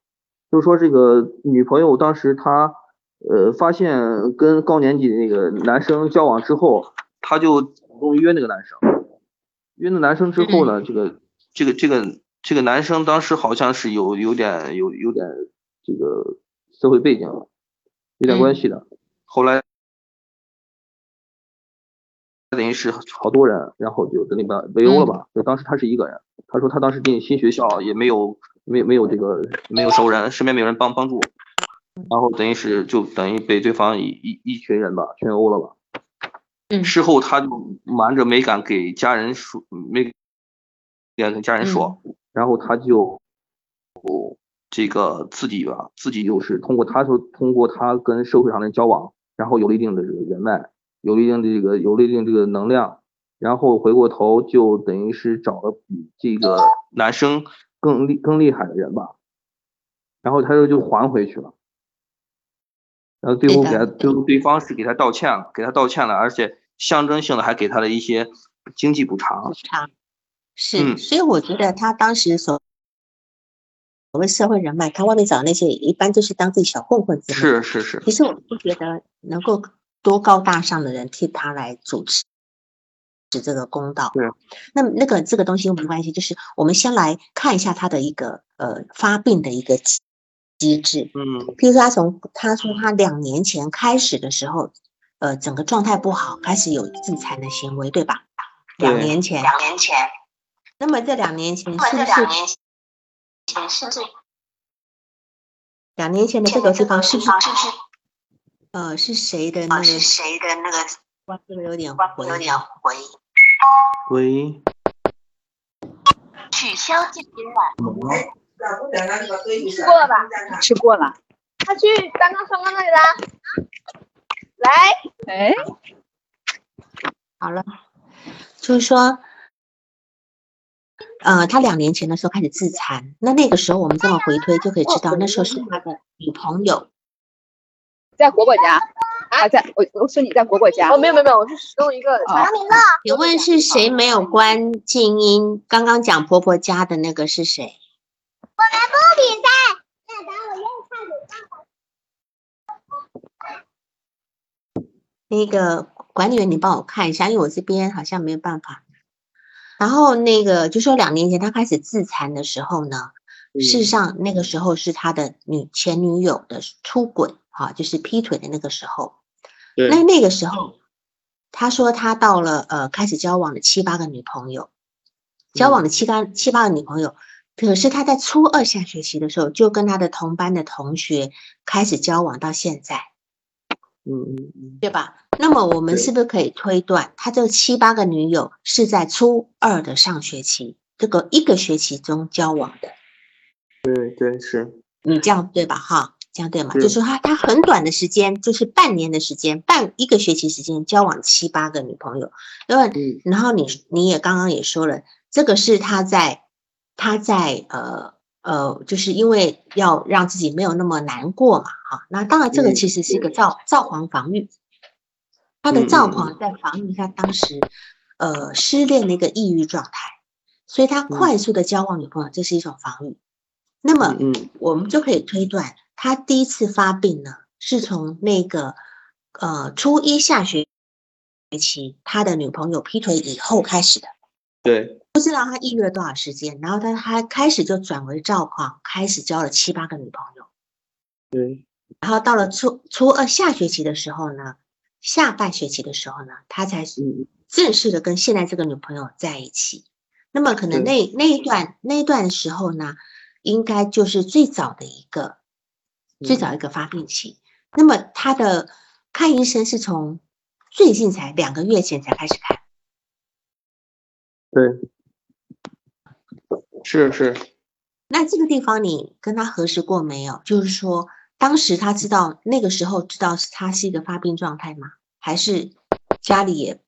就是说这个女朋友当时她呃发现跟高年级的那个男生交往之后，她就主动约那个男生，约那男生之后呢，这个这个这个这个男生当时好像是有有点有有点这个社会背景，有点关系的，后来。等于是好多人，然后就跟那边围殴了吧？就当时他是一个人，他说他当时进新学校也没有没没有这个没有熟人，身边没有人帮帮助，然后等于是就等于被对方一一一群人吧群殴了吧。嗯。事后他就瞒着没敢给家人说，没敢跟家人说，然后他就这个自己吧，自己就是通过他说通过他跟社会上的人交往，然后有了一定的这个人脉，有了一定的这个有了一定这个能量，然后回过头就等于是找了比这个男生更厉更厉害的人吧，然后他就就还回去了。然后最后给他，最后对方是给他道歉了，给他道歉了，而且象征性的还给他了一些经济补偿补。偿是，嗯所以我觉得他当时所所谓社会人脉，他外面找的那些一般就是当自己小混混。是是是，其实我不觉得能够多高大上的人替他来主持持这个公道。对。那么那个这个东西没关系，就是我们先来看一下他的一个呃发病的一个机机制。嗯譬如说，他从他说他两年前开始的时候，呃，整个状态不好，开始有自残的行为，对吧？两年前，两年前，那么这两年前那是不是两年前是不是两年前的这个地方是不是是不是呃是谁的那啊个？是谁的那个哇，这个有点回有点音回喂，取消进宾晚？吃过了吧？吃过了。他去刚刚双刚那里啦。来，哎，好了，就是说，呃，他两年前的时候开始自残，那那个时候我们这么回推就可以知道，那时候是他的女朋友。在果果家。啊，在我我说你在果果家。哦，没有没有没有，我是使用一个查明了。请问是谁没有关静音？刚刚讲婆婆家的那个是谁？我们不比赛那个管理员，你帮我看一下，因为我这边好像没有办法。然后那个就说两年前他开始自残的时候呢，嗯事实上那个时候是他的女前女友的出轨，哈、就是劈腿的那个时候。对那那个时候，他说他到了呃开始交往了七八个女朋友，交往了七八七八个女朋友，可是他在初二下学期的时候就跟他的同班的同学开始交往到现在。嗯嗯嗯，对吧？那么我们是不是可以推断，他这七八个女友是在初二的上学期这个一个学期中交往的？对对是，你这样对吧？哈，这样对吗？是就是他他很短的时间，就是半年的时间，半一个学期时间交往七八个女朋友，因为嗯。然后你你也刚刚也说了，这个是他在他在呃呃，就是因为要让自己没有那么难过嘛，哈。那当然这个嗯其实是一个造造黄防御，他的造嗯嗯。狂在防御他当时呃失恋的一个抑郁状态，所以他快速的交往女朋友，这是一种防御。那么嗯嗯。我们就可以推断，他第一次发病呢，是从那个呃初一下学期他的女朋友劈腿以后开始的。对，不知道他抑郁了多少时间，然后他他开始就转为躁狂，开始交了七八个女朋友。对，然后到了初初二下学期的时候呢，下半学期的时候呢，他才嗯正式的跟现在这个女朋友在一起。那么可能那那一段那一段时候呢，应该就是最早的一个最早一个发病期。那么他的看医生是从最近才两个月前才开始看。对，是是，那这个地方你跟他核实过没有？就是说，当时他知道那个时候知道是他是一个发病状态吗？还是家里也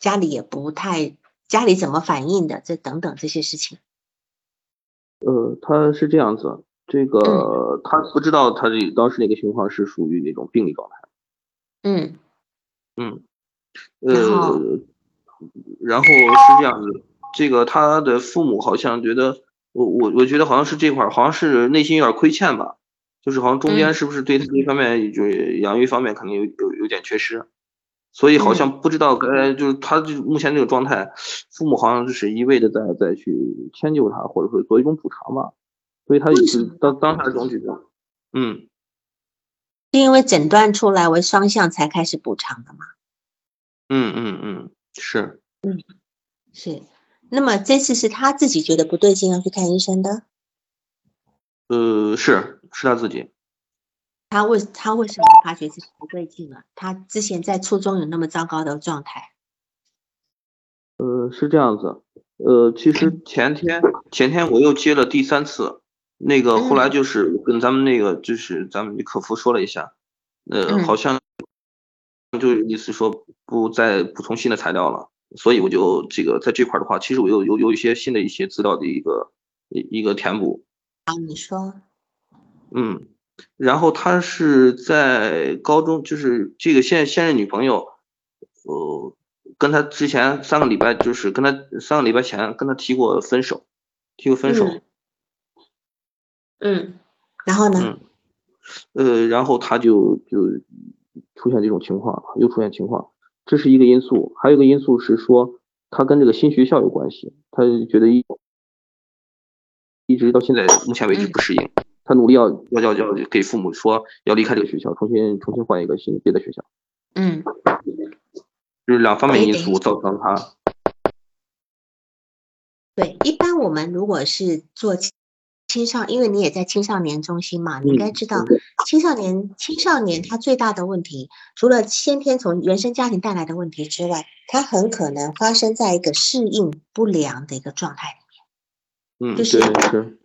家里也不太家里怎么反应的？这等等这些事情。呃，他是这样子，这个嗯。他不知道他这当时那个情况是属于那种病理状态，嗯。嗯，呃，然后是这样子，这个他的父母好像觉得，我我我觉得好像是这块儿，好像是内心有点亏欠吧，就是好像中间嗯。是不是对他这方面就是养育方面可能有有有点缺失，所以好像不知道该就是他这目前这个状态，父母好像就是一味的在在去迁就他，或者说做一种补偿吧，所以他也是为什么当当下这种举动，嗯，是因为诊断出来为双向才开始补偿的吗？嗯嗯嗯，是，嗯是。那么这次是他自己觉得不对劲要去看医生的。呃，是是他自己。他为他为什么发觉自己不对劲了？他之前在初中有那么糟糕的状态？呃，是这样子。呃，其实 <clears throat> 前天前天我又接了第三次，那个后来就是跟咱们那个就是咱们客服说了一下，呃，好像就意思说不再补充新的材料了，所以我就这个在这块的话，其实我有有有一些新的一些资料的一个一一个填补。啊，你说。嗯。然后他是在高中，就是这个现现任女朋友，呃，跟他之前三个礼拜，就是跟他三个礼拜前跟他提过分手，提过分手。嗯，然后呢？嗯，呃，然后他就就出现这种情况，又出现情况，这是一个因素，还有一个因素是说他跟这个新学校有关系，他觉得一一直到现在目前为止不适应。他努力要要要要给父母说要离开这个学校，重新重新换一个新别的学校。嗯，就是两方面因素造成他。对，一般我们如果是做青少，因为你也在青少年中心嘛，你应该知道青少年青少年他最大的问题，除了先天从原生家庭带来的问题之外，他很可能发生在一个适应不良的一个状态里面。嗯，就是是。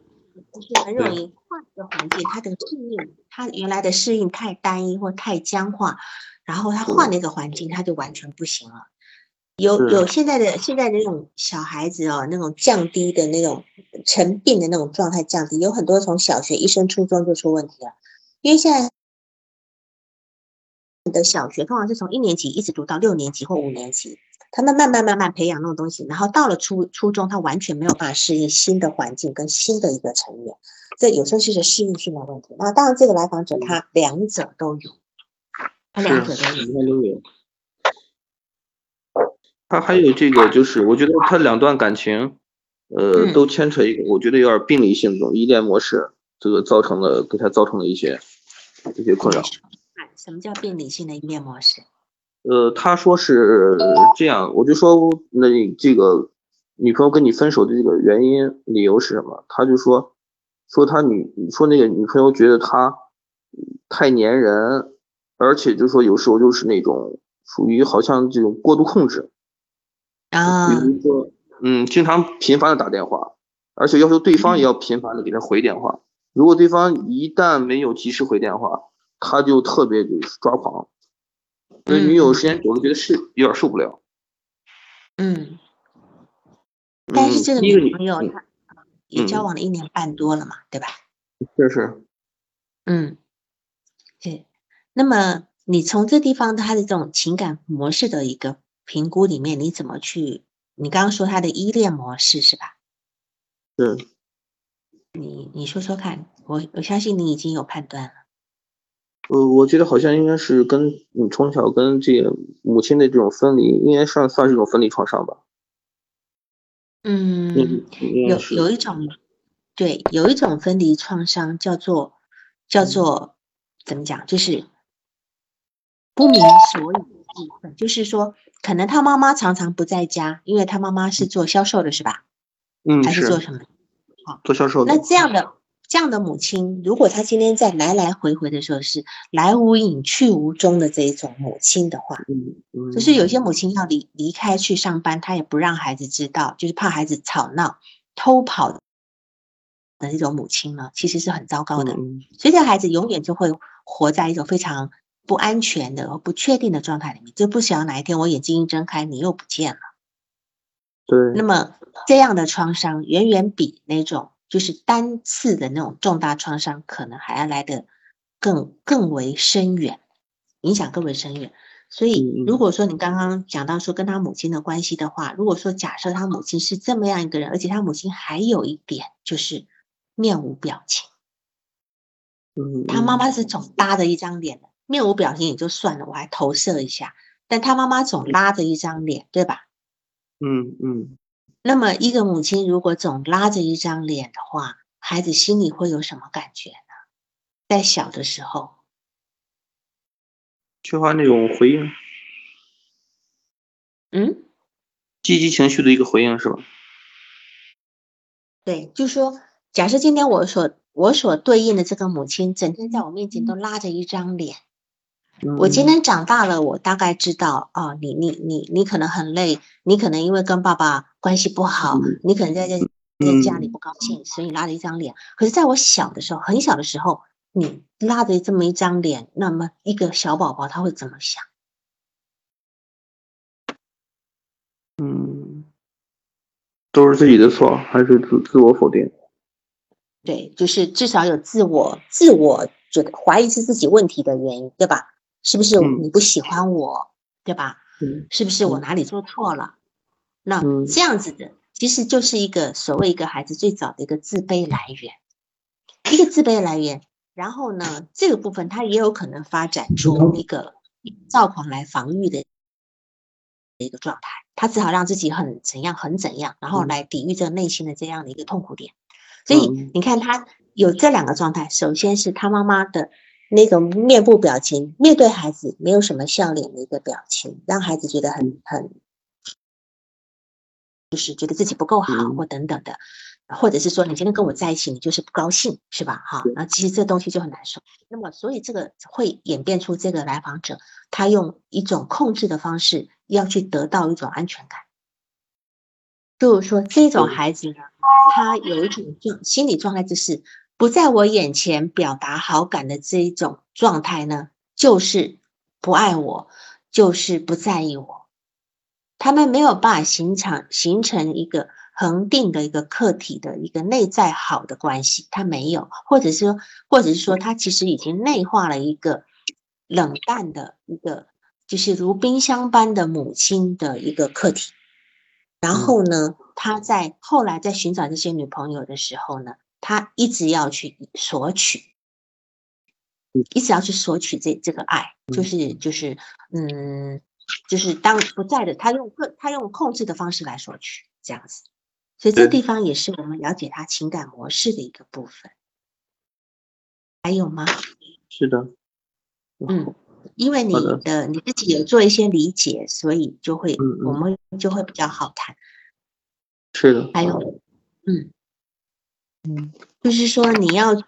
就是很容易换一个环境，他的适应，他原来的适应太单一或太僵化，然后他换了一个环境，他就完全不行了。有有现在的现在的那种小孩子哦，那种降低的那种成病的那种状态降低，有很多从小学一升初中就出问题了，因为现在的小学通常是从一年级一直读到六年级或五年级。他们慢慢慢慢培养那种东西，然后到了初初中，他完全没有办法适应新的环境跟新的一个成员，这有时候就是适应性的问题。那当然，这个来访者他两者都有，他两者都有。他还有这个，就是我觉得他两段感情，呃，都牵扯一个，我觉得有点病理性这种依恋模式，这个造成了给他造成了一些一些困扰。什么叫病理性的依恋模式？呃，他说是这样，我就说那这个女朋友跟你分手的这个原因理由是什么？他就说说他女说那个女朋友觉得他太粘人，而且就说有时候就是那种属于好像这种过度控制啊，比如说嗯，经常频繁的打电话，而且要求对方也要频繁的给他回电话，如果对方一旦没有及时回电话，他就特别就是抓狂。跟女友时间久了，觉得是有点受不了。嗯，但是这个女朋友她也交往了一年半多了嘛，对吧？是是。嗯，对。那么你从这地方他的这种情感模式的一个评估里面，你怎么去？你刚刚说他的依恋模式是吧？是。你你说说看，我我相信你已经有判断了。呃，我觉得好像应该是跟你从小跟这个母亲的这种分离，应该算算是一种分离创伤吧。嗯，有有一种，对，有一种分离创伤叫做叫做怎么讲，就是不明所以的部分，就是说，可能他妈妈常常不在家，因为他妈妈是做销售的，是吧？嗯，还是做什么？好，做销售的。那这样的。这样的母亲，如果她今天在来来回回的时候是来无影去无踪的这一种母亲的话，嗯，就是有些母亲要离离开去上班，她也不让孩子知道，就是怕孩子吵闹、偷跑的这种母亲呢，其实是很糟糕的。所以，这孩子永远就会活在一种非常不安全的和不确定的状态里面，就不想哪一天我眼睛一睁开，你又不见了。对。那么，这样的创伤远远比那种。就是单次的那种重大创伤，可能还要来的更更为深远，影响更为深远。所以，如果说你刚刚讲到说跟他母亲的关系的话，如果说假设他母亲是这么样一个人，而且他母亲还有一点就是面无表情，嗯，他妈妈是总搭着一张脸的，面无表情也就算了，我还投射一下，但他妈妈总拉着一张脸，对吧？嗯嗯。那么，一个母亲如果总拉着一张脸的话，孩子心里会有什么感觉呢？在小的时候，缺乏那种回应，嗯，积极情绪的一个回应是吧？对，就说，假设今天我所我所对应的这个母亲，整天在我面前都拉着一张脸。我嗯今天长大了，我大概知道啊，你你你你可能很累，你可能因为跟爸爸关系不好，嗯你可能在在在家里不高兴，所以拉着一张脸。可是在我小的时候，很小的时候，你拉着这么一张脸，那么一个小宝宝他会怎么想？嗯，都是自己的错，还是自自我否定？对，就是至少有自我自我觉得怀疑是自己问题的原因，对吧？是不是嗯你不喜欢我，对吧？嗯是不是我嗯哪里做错了？那嗯这样子的，其实就是一个所谓一个孩子最早的一个自卑来源，一个自卑来源。然后呢，这个部分他也有可能发展出一个躁狂来防御的一个状态，他只好让自己很怎样很怎样，然后嗯来抵御这内心的这样的一个痛苦点。所以嗯你看，他有这两个状态，首先是他妈妈的那种面部表情，面对孩子没有什么笑脸的一个表情，让孩子觉得很很，就是觉得自己不够好嗯或等等的，或者是说你今天跟我在一起，你就是不高兴，是吧？哈，那其实这东西就很难受。那么，所以这个会演变出这个来访者，他用一种控制的方式要去得到一种安全感。就是说，这种孩子呢，他有一种状心理状态，就是不在我眼前表达好感的这一种状态呢，就是不爱我，就是不在意我。他们没有办法形成形成一个恒定的一个客体的一个内在好的关系，他没有，或者说，或者是说，他其实已经内化了一个冷淡的一个，就是如冰箱般的母亲的一个客体。然后呢，他在后来在寻找这些女朋友的时候呢，他一直要去索取，一直要去索取这这个爱，就是就是嗯，就是当不在的，他用个他用控制的方式来索取，这样子。所以这地方也是我们了解他情感模式的一个部分。还有吗？是的。嗯，因为你的的你自己有做一些理解，所以就会嗯我们就会比较好谈。是的。还有，嗯，嗯，就是说你要去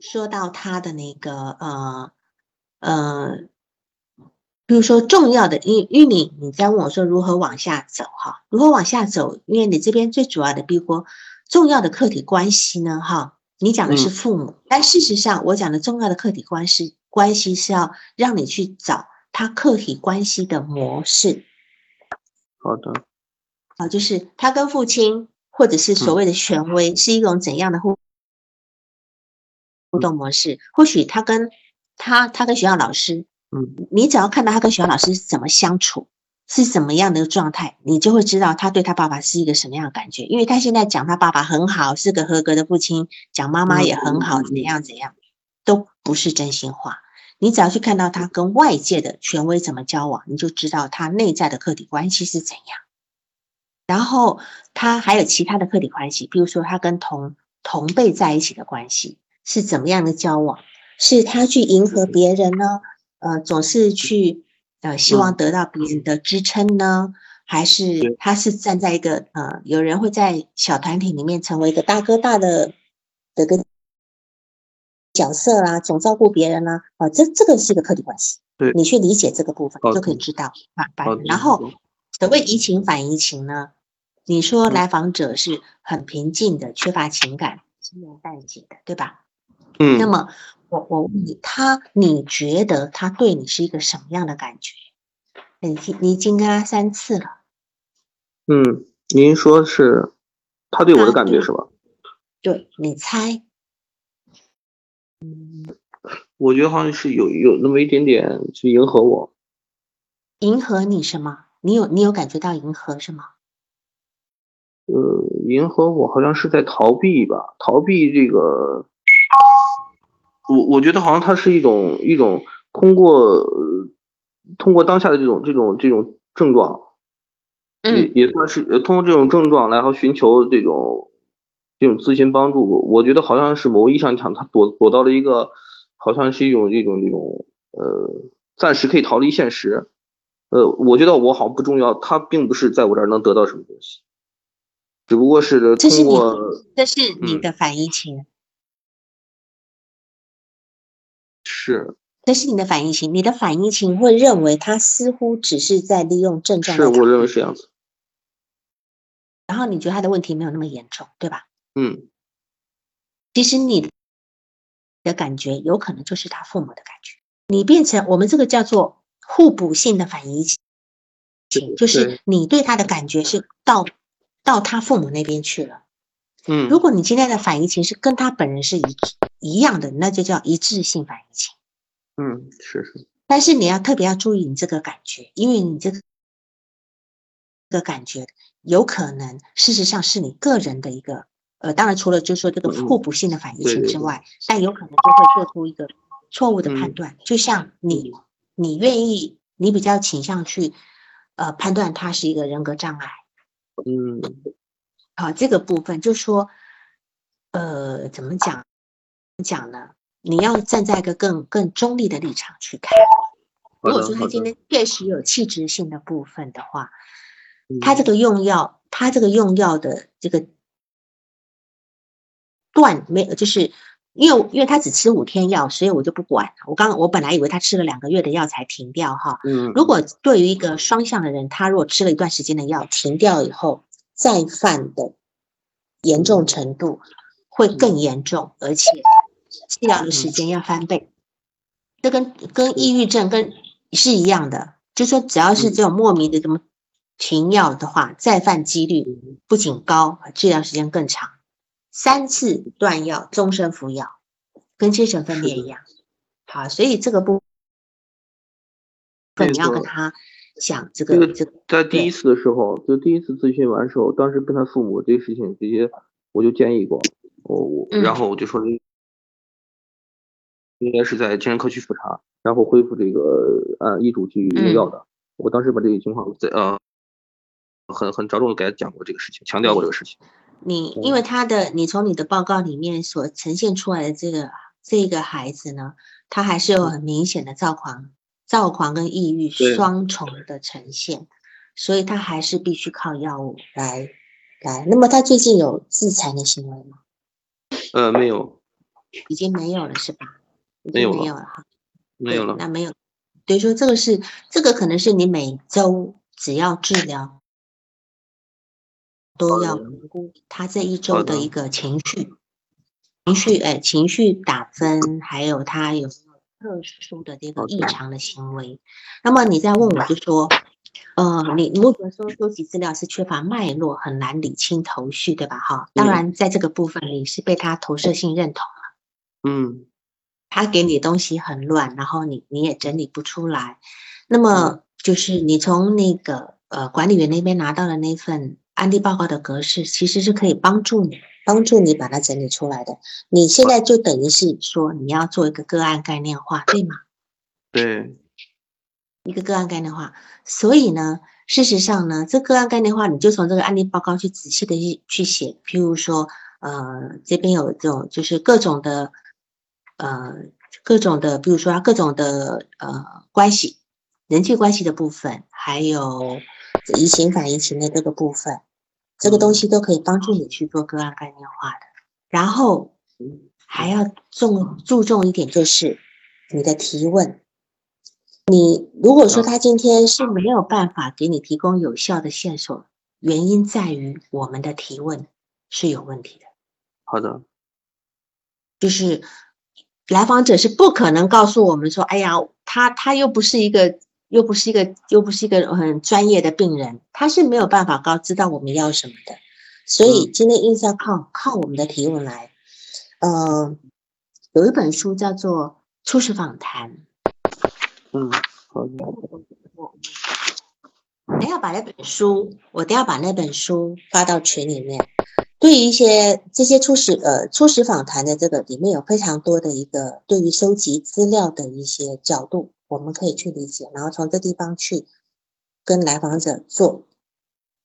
说到他的那个呃呃，比如说重要的，因因为你你在问我说如何往下走哈，如何往下走？因为你这边最主要的，比如说重要的客体关系呢哈，你讲的是嗯父母，但事实上我讲的重要的客体关系关系是要让你去找他客体关系的模式。好的。啊，就是他跟父亲或者是所谓的权威是一种怎样的互互动模式？或许他跟他他跟学校老师，嗯，你只要看到他跟学校老师是怎么相处，是怎么样的状态，你就会知道他对他爸爸是一个什么样的感觉。因为他现在讲他爸爸很好，是个合格的父亲，讲妈妈也很好，怎样怎样，都不是真心话。你只要去看到他跟外界的权威怎么交往，你就知道他内在的客体关系是怎样。然后他还有其他的客体关系，比如说他跟同同辈在一起的关系是怎么样的交往？是他去迎合别人呢？呃，总是去呃希望得到别人的支撑呢？还是他是站在一个呃，有人会在小团体里面成为一个大哥大的的个角色啦、总照顾别人啦、啊，这这个是一个客体关系。对你去理解这个部分，就可以知道啊。然后所谓移情反移情呢？你说嗯来访者是很平静的，缺乏情感，轻描淡写的，对吧？嗯。那么我我问你，他你觉得他对你是一个什么样的感觉？你你已经跟他三次了，嗯，您说是他对我的感觉是吧？对你猜？嗯我觉得好像是有有那么一点点去迎合我。迎合你什么？你有你有感觉到迎合是吗？呃，银河我好像是在逃避吧，逃避这个。我我觉得好像它是一种一种通过呃通过当下的这种这种这种症状，也嗯也算是呃通过这种症状然后寻求这种这种咨询帮助。我觉得好像是某意义上讲，他躲躲到了一个好像是一种一种这种呃暂时可以逃离现实。呃，我觉得我好像不重要，他并不是在我这儿能得到什么东西。只不过是这是你通过这是你嗯。的反应情，是。这是你的反应情，你的反应情会认为他似乎只是在利用症状是，我认为是这样子。然后你觉得他的问题没有那么严重，对吧？嗯。其实你的感觉有可能就是他父母的感觉，你变成我们这个叫做互补性的反应情，就是你对他的感觉是到到他父母那边去了。嗯，如果你今天的反应情是跟他本人是一致一样的，那就叫一致性反应情。嗯是是，但是你要特别要注意你这个感觉，因为你这个这个感觉有可能事实上是你个人的一个呃，当然除了就是说这个嗯互补性的反应对对对性之外，但有可能就会做出一个错误的判嗯断。就像你你愿意，你比较倾向去呃判断他是一个人格障碍。嗯好，这个部分就说，呃，怎么讲讲呢？你要站在一个更更中立的立场去看。如果说他今天确实有气质性的部分的话，嗯他这个用药，他这个用药的这个断没有，就是因为因为他只吃五天药，所以我就不管。我刚我本来以为他吃了两个月的药才停掉哈。嗯如果对于一个双向的人，他如果吃了一段时间的药停掉以后再犯的严重程度会更严重，而且治疗的时间要翻倍。这跟跟抑郁症跟是一样的，就说只要是这种莫名的这么停药的话，再犯几率不仅高，治疗时间更长。三次断药，终身服药，跟精神分裂一样。好，所以这个部分你要跟他讲这这个个这个在第一次的时候，就第一次咨询完时候，当时跟他父母这个事情直接，我就建议过，我我嗯然后我就说应该是在精神科去复查，然后恢复这个按医嘱去用嗯药的。我当时把这个情况在呃很很着重的给他讲过这个事情，强调过这个事情。你因为他的你从你的报告里面所呈现出来的这个这个孩子呢，他还是有很明显的躁狂、躁狂跟抑郁双重的呈现，所以他还是必须靠药物来来。那么他最近有自残的行为吗？呃，没有已经没有了是吧？已没有没有了哈。没有了，那没有。等于说这个是这个可能是你每周只要治疗都要评估他这一周的的一个情绪，情绪哎情绪打分，还有他有没有特殊的这个异常的行为。那么你再问我就说，呃，你如果说收集资料是缺乏脉络，很难理清头绪，对吧？哈，当嗯然在这个部分里是被他投射性认同了。嗯他给你的东西很乱，然后你你也整理不出来。那么就是你从那个呃管理员那边拿到的那份案例报告的格式，其实是可以帮助你帮助你把它整理出来的。你现在就等于是说你要做一个个案概念化，对吗？对，一个个案概念化。所以呢，事实上呢，这个案概念化，你就从这个案例报告去仔细的去去写，譬如说，呃，这边有这种就是各种的，呃，各种的，比如说各种的呃关系，人际关系的部分，还有移情反移情的这个部分，这个东西都可以帮助你去做个案概念化的。然后还要重注重一点，就是你的提问。你如果说他今天是没有办法给你提供有效的线索，原因在于我们的提问是有问题的，好的，就是来访者是不可能告诉我们说，哎呀，他他又不是一个又不是一个又不是一个很专业的病人，他是没有办法告知道我们要什么的，所以今天硬是要靠靠我们的提问来。呃，有一本书叫做《初始访谈》。嗯，好的，我等下把那本书，我都要把那本书发到群里面。对于一些这些初始呃初始访谈的这个里面有非常多的一个对于收集资料的一些角度，我们可以去理解，然后从这地方去跟来访者做。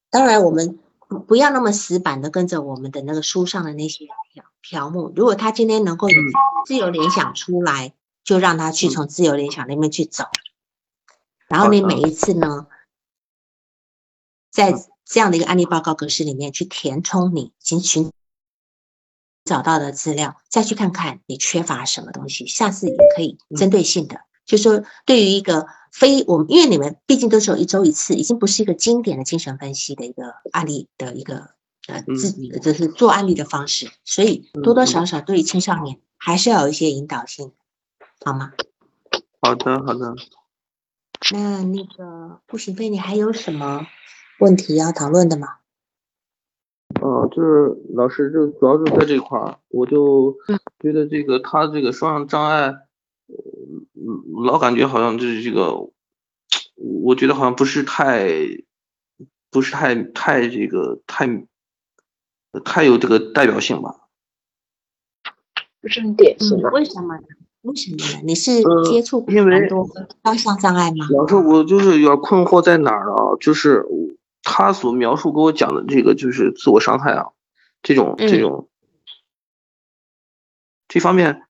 当然，我们不不要那么死板的跟着我们的那个书上的那些条条目。如果他今天能够有自由联想出来，就让他去从自由联想那边去走。然后你每一次呢，在这样的一个案例报告格式里面去填充你已经寻找到的资料，再去看看你缺乏什么东西，下次也可以针对性的，就说对于一个非我们，因为你们毕竟都是有一周一次，已经不是一个经典的精神分析的一个案例的一个呃自就是做案例的方式，所以多多少少对于青少年还是要有一些引导性，好吗？好的，好的。那那个顾行飞，你还有什么问题要讨论的嘛？哦，就是老师，就主要是在这块儿，我就觉得这个他这个双向障碍，呃，老感觉好像就是这个，我觉得好像不是太，不是太太这个太，太有这个代表性吧？不是很典型。为什么呢？为什么呢？你是接触过因为蛮多双向障碍吗？老师，我就是有点困惑在哪儿啊？就是他所描述给我讲的这个，就是自我伤害啊，这种这种，这方面，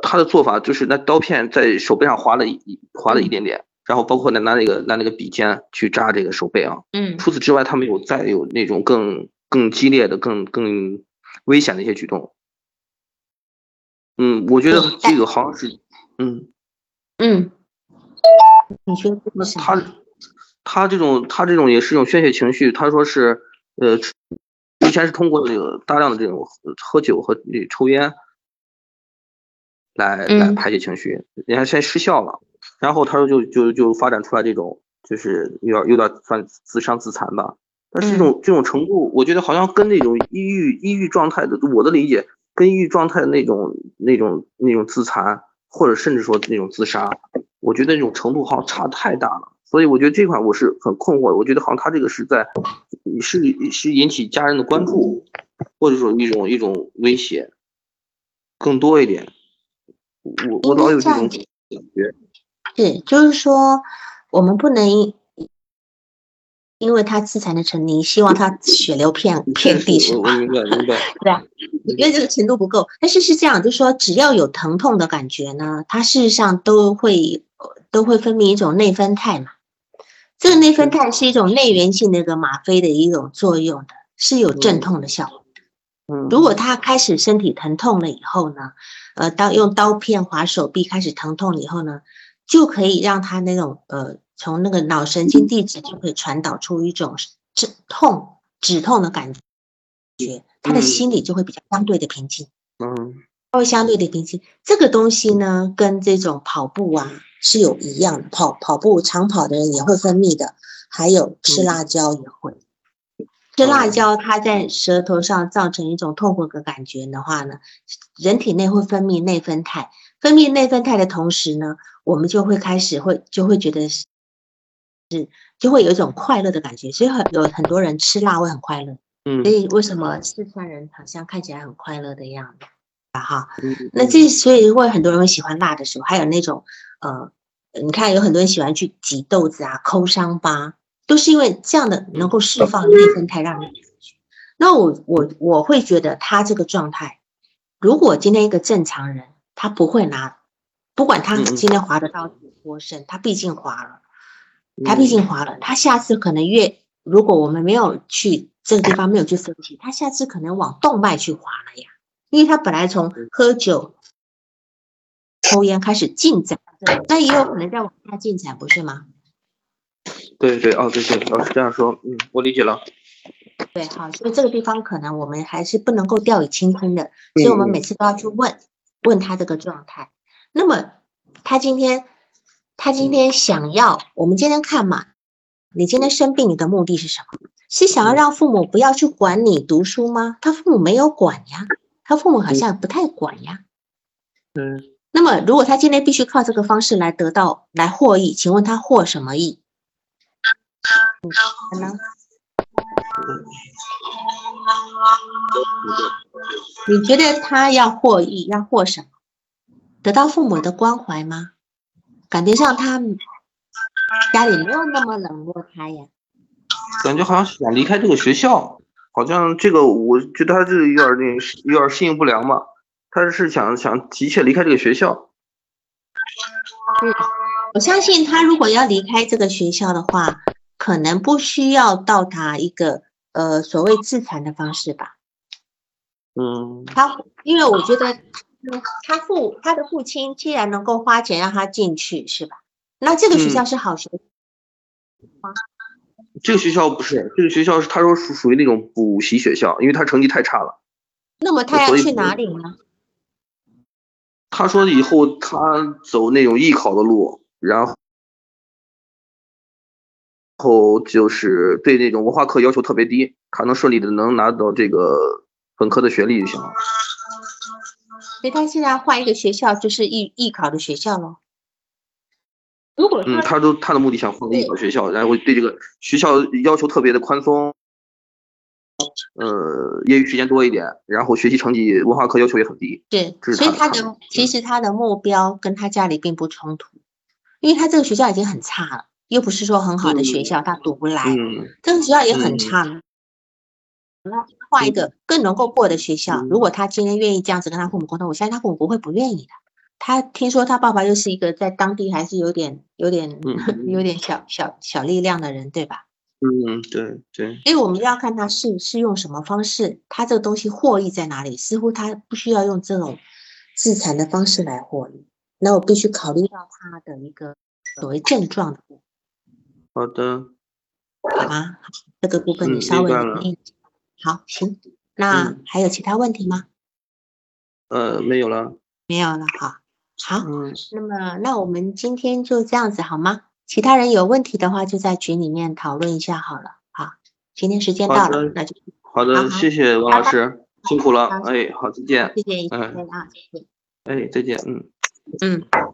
他的做法就是那刀片在手背上划了一划了一点点，然后包括拿拿那个拿那个笔尖去扎这个手背啊。嗯除此之外，他没有再有那种更更激烈的、更更危险的一些举动。嗯，我觉得这个好像是，嗯。嗯，你说为什么？他他这种他这种也是一种宣泄情绪。他说是呃，之前是通过这个大量的这种喝喝酒和抽烟来来嗯排解情绪，人家现在失效了。然后他说就就就发展出来这种就是有点有点算自伤自残吧。但是这种这种程度，我觉得好像跟那种抑郁抑郁状态的我的理解，跟抑郁状态的那种那种那种自残，或者甚至说那种自杀，我觉得那种程度好像差太大了。所以我觉得这块我是很困惑的。我觉得好像他这个是在是是引起家人的关注，或者说一种一种威胁更多一点。我我老有这种感觉。是，就是说，我们不能因因为他自残的成你希望他血流 <laughs> 遍遍地是吧？我我明白明白。<laughs> 对啊，我觉得这个程度不够。但是是这样，就是说，只要有疼痛的感觉呢，它事实上都会呃都会分泌一种内分肽嘛。这个内啡肽是一种内源性的一个吗啡的一种作用的，是有镇痛的效果的。嗯，如果他开始身体疼痛了以后呢，呃，当用刀片划手臂开始疼痛了以后呢，就可以让他那种呃，从那个脑神经递质就可以传导出一种止痛止痛的感觉，他的嗯心里就会比较相对的平静，嗯他会相对的平静。这个东西呢，跟这种跑步啊是有一样的，跑跑步长跑的人也会分泌的，还有吃嗯辣椒也会。吃辣椒，它在舌头上造成一种痛苦的感觉的话呢，人体内会分泌内啡肽，分泌内啡肽的同时呢，我们就会开始会就会觉得是是就会有一种快乐的感觉，所以很有很多人吃辣会很快乐，嗯。所以为什么四川人好像看起来很快乐的样子啊哈？嗯，那这所以会很多人会喜欢辣的时候，还有那种呃，你看有很多人喜欢去挤豆子啊、抠伤疤，都是因为这样的能够释放内分肽让你。那我我我会觉得他这个状态，如果今天一个正常人，他不会拿，不管他今天划得到多深，他毕竟划了，他毕竟划了，他下次可能越如果我们没有去这个地方没有去分析，他下次可能往动脉去划了呀。因为他本来从喝酒、抽烟开始进展，那也有可能在往下进展，不是吗？对对哦对对，老师这样说，嗯，我理解了。对，好，所以这个地方可能我们还是不能够掉以轻心的，所以我们每次都要去问问他这个状态。那么他今天他今天想要，我们今天看嘛，你今天生病，你的目的是什么？是想要让父母不要去管你读书吗？他父母没有管呀，他父母好像不太管呀。嗯，那么，如果他今天必须靠这个方式来得到来获益，请问他获什么益？你觉得他要获益，要获什么？得到父母的关怀吗？感觉上他家里没有那么冷落他呀。感觉好像想离开这个学校，好像这个我觉得他这个有点儿那有点适应不良嘛，他是想想急切离开这个学校。我相信他如果要离开这个学校的话，可能不需要到达一个呃所谓自残的方式吧。嗯他因为我觉得他他父他的父亲既然能够花钱让他进去，是吧？那这个学嗯校是好学校，这个学校不是，这个学校是他说属属于那种补习学校，因为他成绩太差了。那么他要去哪里呢？他说以后他走那种艺考的路，然后后就是对那种文化课要求特别低，他能顺利的能拿到这个本科的学历就行了。所以他现在换一个学校，就是艺艺考的学校了。如果嗯，他都他的目的想换个艺考学校，然后对这个学校要求特别的宽松，呃，业余时间多一点，然后学习成绩文化课要求也很低。对，所以他他的其实他的目标跟他家里并不冲突，因为他这个学校已经很差了，又不是说很好的学校，他读不来。嗯这个学校也很嗯差了，那换一个更能够过的学校。嗯如果他今天愿意这样子跟他父母沟通，我相信他父母不会不愿意的。他听说他爸爸又是一个在当地还是有点有点、嗯 <laughs> 有点小小小力量的人，对吧？嗯，对对，因为我们要看他是是用什么方式，他这个东西获益在哪里？似乎他不需要用这种自残的方式来获利。那我必须考虑到他的一个所谓症状的部好的，分，好吗？好这个部分嗯你稍微明白了留意好，行。那嗯还有其他问题吗？呃，没有了。没有了，好，好。嗯，那么，那我们今天就这样子好吗？其他人有问题的话，就在群里面讨论一下好了。好，今天时间到了，那就好的，谢谢王老师，辛苦了。哎，好，再见。谢谢一嗯天啊，谢谢。哎，再见。嗯。嗯。